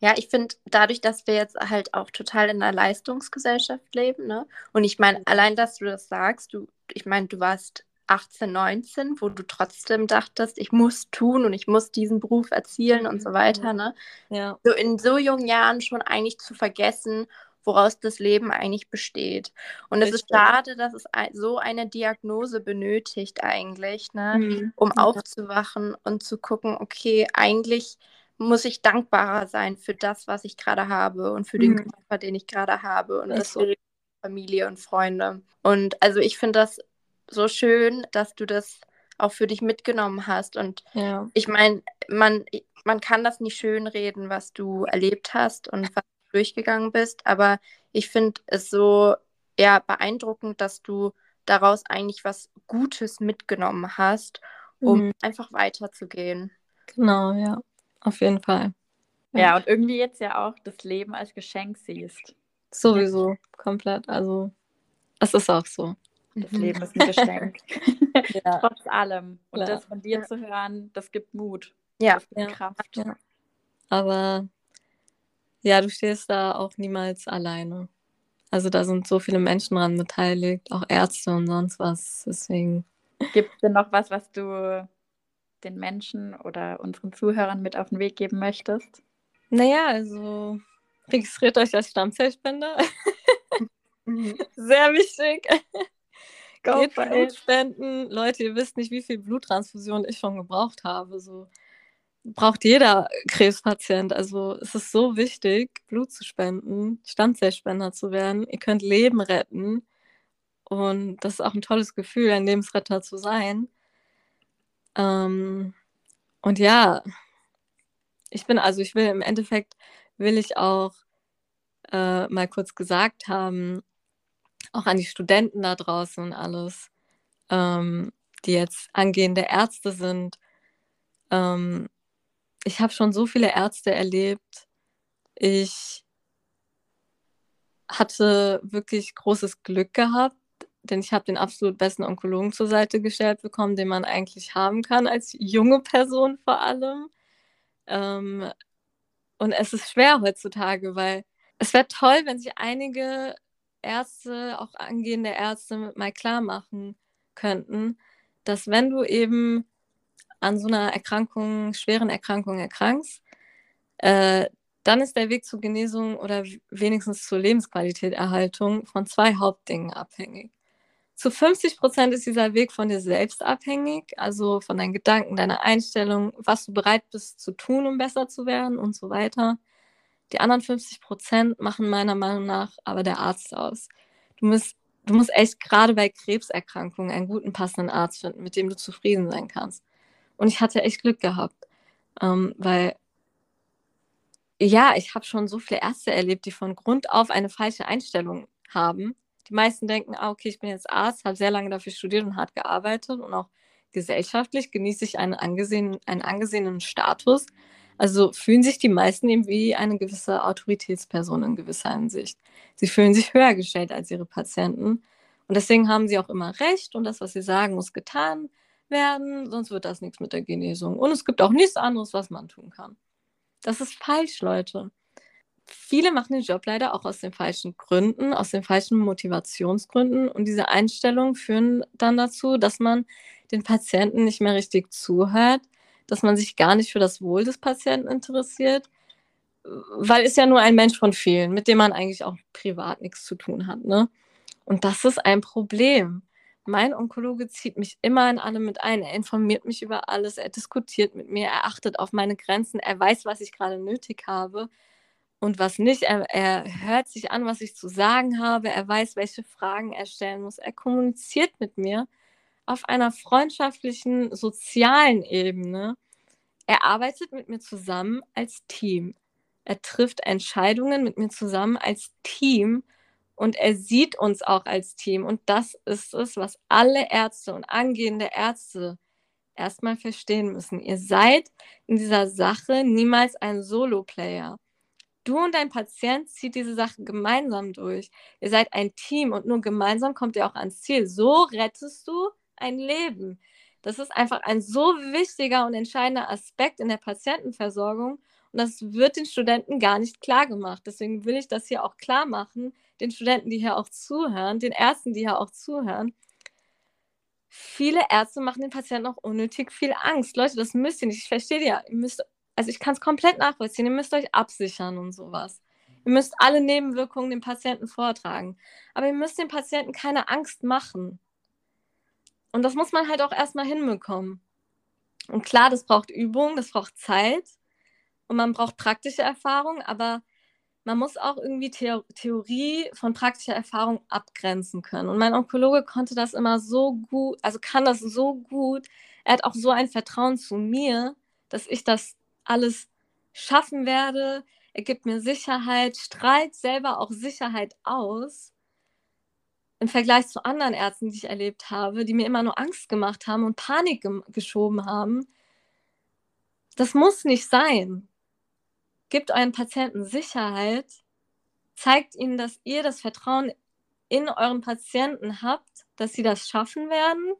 Ja, ich finde, dadurch, dass wir jetzt halt auch total in einer Leistungsgesellschaft leben, ne? Und ich meine, allein, dass du das sagst, du, ich meine, du warst 18, 19, wo du trotzdem dachtest, ich muss tun und ich muss diesen Beruf erzielen und so weiter, ne? Ja. So in so jungen Jahren schon eigentlich zu vergessen, woraus das Leben eigentlich besteht. Und es ist schade, dass es so eine Diagnose benötigt eigentlich, ne? Mhm. um aufzuwachen und zu gucken, okay, eigentlich muss ich dankbarer sein für das, was ich gerade habe und für den mhm. Körper, den ich gerade habe und das für Familie und Freunde. Und also ich finde das so schön, dass du das auch für dich mitgenommen hast. Und ja. ich meine, man, man kann das nicht schönreden, was du erlebt hast und was du durchgegangen bist, aber ich finde es so eher beeindruckend, dass du daraus eigentlich was Gutes mitgenommen hast, um mhm. einfach weiterzugehen. Genau, ja, auf jeden Fall. Ja. ja, und irgendwie jetzt ja auch das Leben als Geschenk siehst. Sowieso, komplett. Also, es ist auch so. Das mhm. Leben ist ein Geschenk. *laughs* ja. Trotz allem. Und Klar. das von dir ja. zu hören, das gibt Mut. Ja. Das gibt Kraft. Ja. Aber ja, du stehst da auch niemals alleine. Also da sind so viele Menschen dran beteiligt, auch Ärzte und sonst was. Deswegen. Gibt es denn noch was, was du den Menschen oder unseren Zuhörern mit auf den Weg geben möchtest? Naja, also registriert euch als Stammzellspender. *laughs* Sehr wichtig. *laughs* Go Geht Blut spenden. Leute, ihr wisst nicht, wie viel Bluttransfusion ich schon gebraucht habe. So braucht jeder Krebspatient. Also es ist so wichtig, Blut zu spenden, Stammzellspender zu werden. Ihr könnt Leben retten. Und das ist auch ein tolles Gefühl, ein Lebensretter zu sein. Ähm, und ja, ich bin, also ich will im Endeffekt, will ich auch äh, mal kurz gesagt haben, auch an die Studenten da draußen und alles, ähm, die jetzt angehende Ärzte sind. Ähm, ich habe schon so viele Ärzte erlebt. Ich hatte wirklich großes Glück gehabt, denn ich habe den absolut besten Onkologen zur Seite gestellt bekommen, den man eigentlich haben kann, als junge Person vor allem. Ähm, und es ist schwer heutzutage, weil es wäre toll, wenn sich einige Ärzte, auch angehende Ärzte, mal klar machen könnten, dass wenn du eben an so einer Erkrankung, schweren Erkrankung erkrankst, äh, dann ist der Weg zur Genesung oder wenigstens zur Lebensqualitäterhaltung von zwei Hauptdingen abhängig. Zu 50 Prozent ist dieser Weg von dir selbst abhängig, also von deinen Gedanken, deiner Einstellung, was du bereit bist zu tun, um besser zu werden und so weiter. Die anderen 50 Prozent machen meiner Meinung nach aber der Arzt aus. Du musst, du musst echt gerade bei Krebserkrankungen einen guten, passenden Arzt finden, mit dem du zufrieden sein kannst. Und ich hatte echt Glück gehabt, ähm, weil ja, ich habe schon so viele Ärzte erlebt, die von Grund auf eine falsche Einstellung haben. Die meisten denken, ah, okay, ich bin jetzt Arzt, habe sehr lange dafür studiert und hart gearbeitet und auch gesellschaftlich genieße ich einen angesehenen, einen angesehenen Status. Also fühlen sich die meisten eben wie eine gewisse Autoritätsperson in gewisser Hinsicht. Sie fühlen sich höher gestellt als ihre Patienten. Und deswegen haben sie auch immer recht und das, was sie sagen, muss getan werden, sonst wird das nichts mit der Genesung. Und es gibt auch nichts anderes, was man tun kann. Das ist falsch, Leute. Viele machen den Job leider auch aus den falschen Gründen, aus den falschen Motivationsgründen. Und diese Einstellungen führen dann dazu, dass man den Patienten nicht mehr richtig zuhört, dass man sich gar nicht für das Wohl des Patienten interessiert, weil es ja nur ein Mensch von vielen, mit dem man eigentlich auch privat nichts zu tun hat. Ne? Und das ist ein Problem. Mein Onkologe zieht mich immer in allem mit ein. Er informiert mich über alles, er diskutiert mit mir, er achtet auf meine Grenzen, er weiß, was ich gerade nötig habe und was nicht. Er, er hört sich an, was ich zu sagen habe, er weiß, welche Fragen er stellen muss. Er kommuniziert mit mir auf einer freundschaftlichen, sozialen Ebene. Er arbeitet mit mir zusammen als Team. Er trifft Entscheidungen mit mir zusammen als Team und er sieht uns auch als Team. Und das ist es, was alle Ärzte und angehende Ärzte erstmal verstehen müssen. Ihr seid in dieser Sache niemals ein Solo-Player. Du und dein Patient zieht diese Sache gemeinsam durch. Ihr seid ein Team und nur gemeinsam kommt ihr auch ans Ziel. So rettest du ein Leben. Das ist einfach ein so wichtiger und entscheidender Aspekt in der Patientenversorgung. Und das wird den Studenten gar nicht klar gemacht. Deswegen will ich das hier auch klar machen, den Studenten, die hier auch zuhören, den Ärzten, die hier auch zuhören. Viele Ärzte machen den Patienten auch unnötig viel Angst. Leute, das müsst ihr nicht. Ich verstehe ja, ihr müsst, also ich kann es komplett nachvollziehen. Ihr müsst euch absichern und sowas. Ihr müsst alle Nebenwirkungen dem Patienten vortragen. Aber ihr müsst dem Patienten keine Angst machen. Und das muss man halt auch erstmal hinbekommen. Und klar, das braucht Übung, das braucht Zeit. und man braucht praktische Erfahrung, aber man muss auch irgendwie The Theorie von praktischer Erfahrung abgrenzen können. Und mein Onkologe konnte das immer so gut, also kann das so gut. Er hat auch so ein Vertrauen zu mir, dass ich das alles schaffen werde. Er gibt mir Sicherheit, strahlt selber auch Sicherheit aus. Im Vergleich zu anderen Ärzten, die ich erlebt habe, die mir immer nur Angst gemacht haben und Panik ge geschoben haben. Das muss nicht sein. Gebt euren Patienten Sicherheit, zeigt ihnen, dass ihr das Vertrauen in euren Patienten habt, dass sie das schaffen werden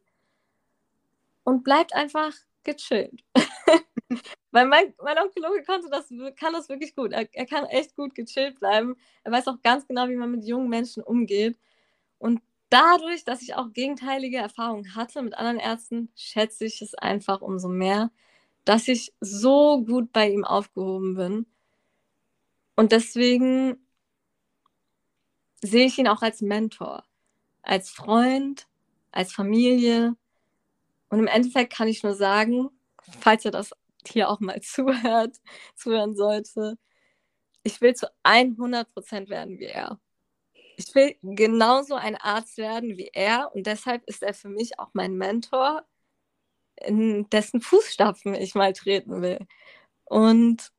und bleibt einfach gechillt. *laughs* *laughs* Weil mein, mein Onkologe konnte das, kann das wirklich gut. Er, er kann echt gut gechillt bleiben. Er weiß auch ganz genau, wie man mit jungen Menschen umgeht. Und dadurch, dass ich auch gegenteilige Erfahrungen hatte mit anderen Ärzten, schätze ich es einfach umso mehr, dass ich so gut bei ihm aufgehoben bin. Und deswegen sehe ich ihn auch als Mentor, als Freund, als Familie. Und im Endeffekt kann ich nur sagen, falls er das hier auch mal *laughs* zuhört, zuhören sollte, ich will zu 100 Prozent werden wie er. Ich will genauso ein Arzt werden wie er und deshalb ist er für mich auch mein Mentor, in dessen Fußstapfen ich mal treten will. Und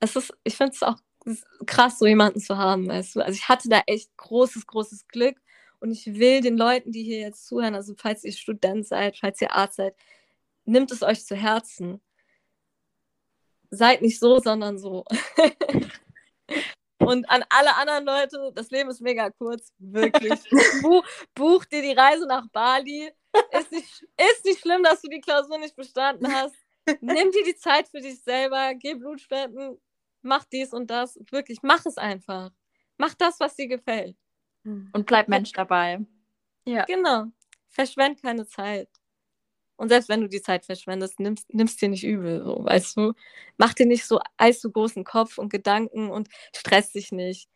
es ist, ich finde es auch krass, so jemanden zu haben, weißt du. Also ich hatte da echt großes, großes Glück und ich will den Leuten, die hier jetzt zuhören, also falls ihr Student seid, falls ihr Arzt seid, nimmt es euch zu Herzen. Seid nicht so, sondern so. *laughs* und an alle anderen Leute, das Leben ist mega kurz, wirklich. *laughs* Buch dir die Reise nach Bali. Ist nicht, ist nicht schlimm, dass du die Klausur nicht bestanden hast. Nimm dir die Zeit für dich selber, geh Blutspenden, mach dies und das. Wirklich, mach es einfach. Mach das, was dir gefällt. Und bleib Mensch dabei. Ja. Genau. Verschwend keine Zeit. Und selbst wenn du die Zeit verschwendest, nimmst, nimmst dir nicht übel, so, weißt du? Mach dir nicht so allzu großen Kopf und Gedanken und stress dich nicht.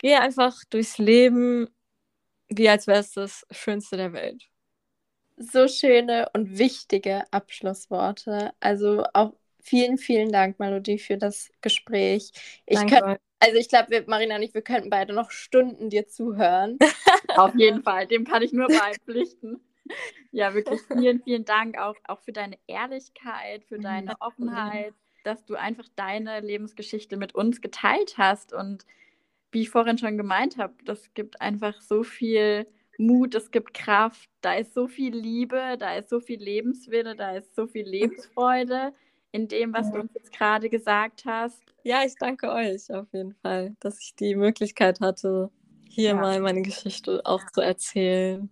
Geh einfach durchs Leben, wie als wäre es das Schönste der Welt. So schöne und wichtige Abschlussworte. Also auch Vielen, vielen Dank, Melodie, für das Gespräch. Ich Danke. also ich glaube, Marina und ich, wir könnten beide noch Stunden dir zuhören. *laughs* Auf jeden Fall, dem kann ich nur beipflichten. Ja, wirklich vielen, vielen Dank auch, auch für deine Ehrlichkeit, für deine Offenheit, dass du einfach deine Lebensgeschichte mit uns geteilt hast. Und wie ich vorhin schon gemeint habe, das gibt einfach so viel Mut, es gibt Kraft, da ist so viel Liebe, da ist so viel Lebenswille, da ist so viel Lebensfreude in dem, was ja. du uns jetzt gerade gesagt hast. Ja, ich danke euch auf jeden Fall, dass ich die Möglichkeit hatte, hier ja. mal meine Geschichte auch zu erzählen.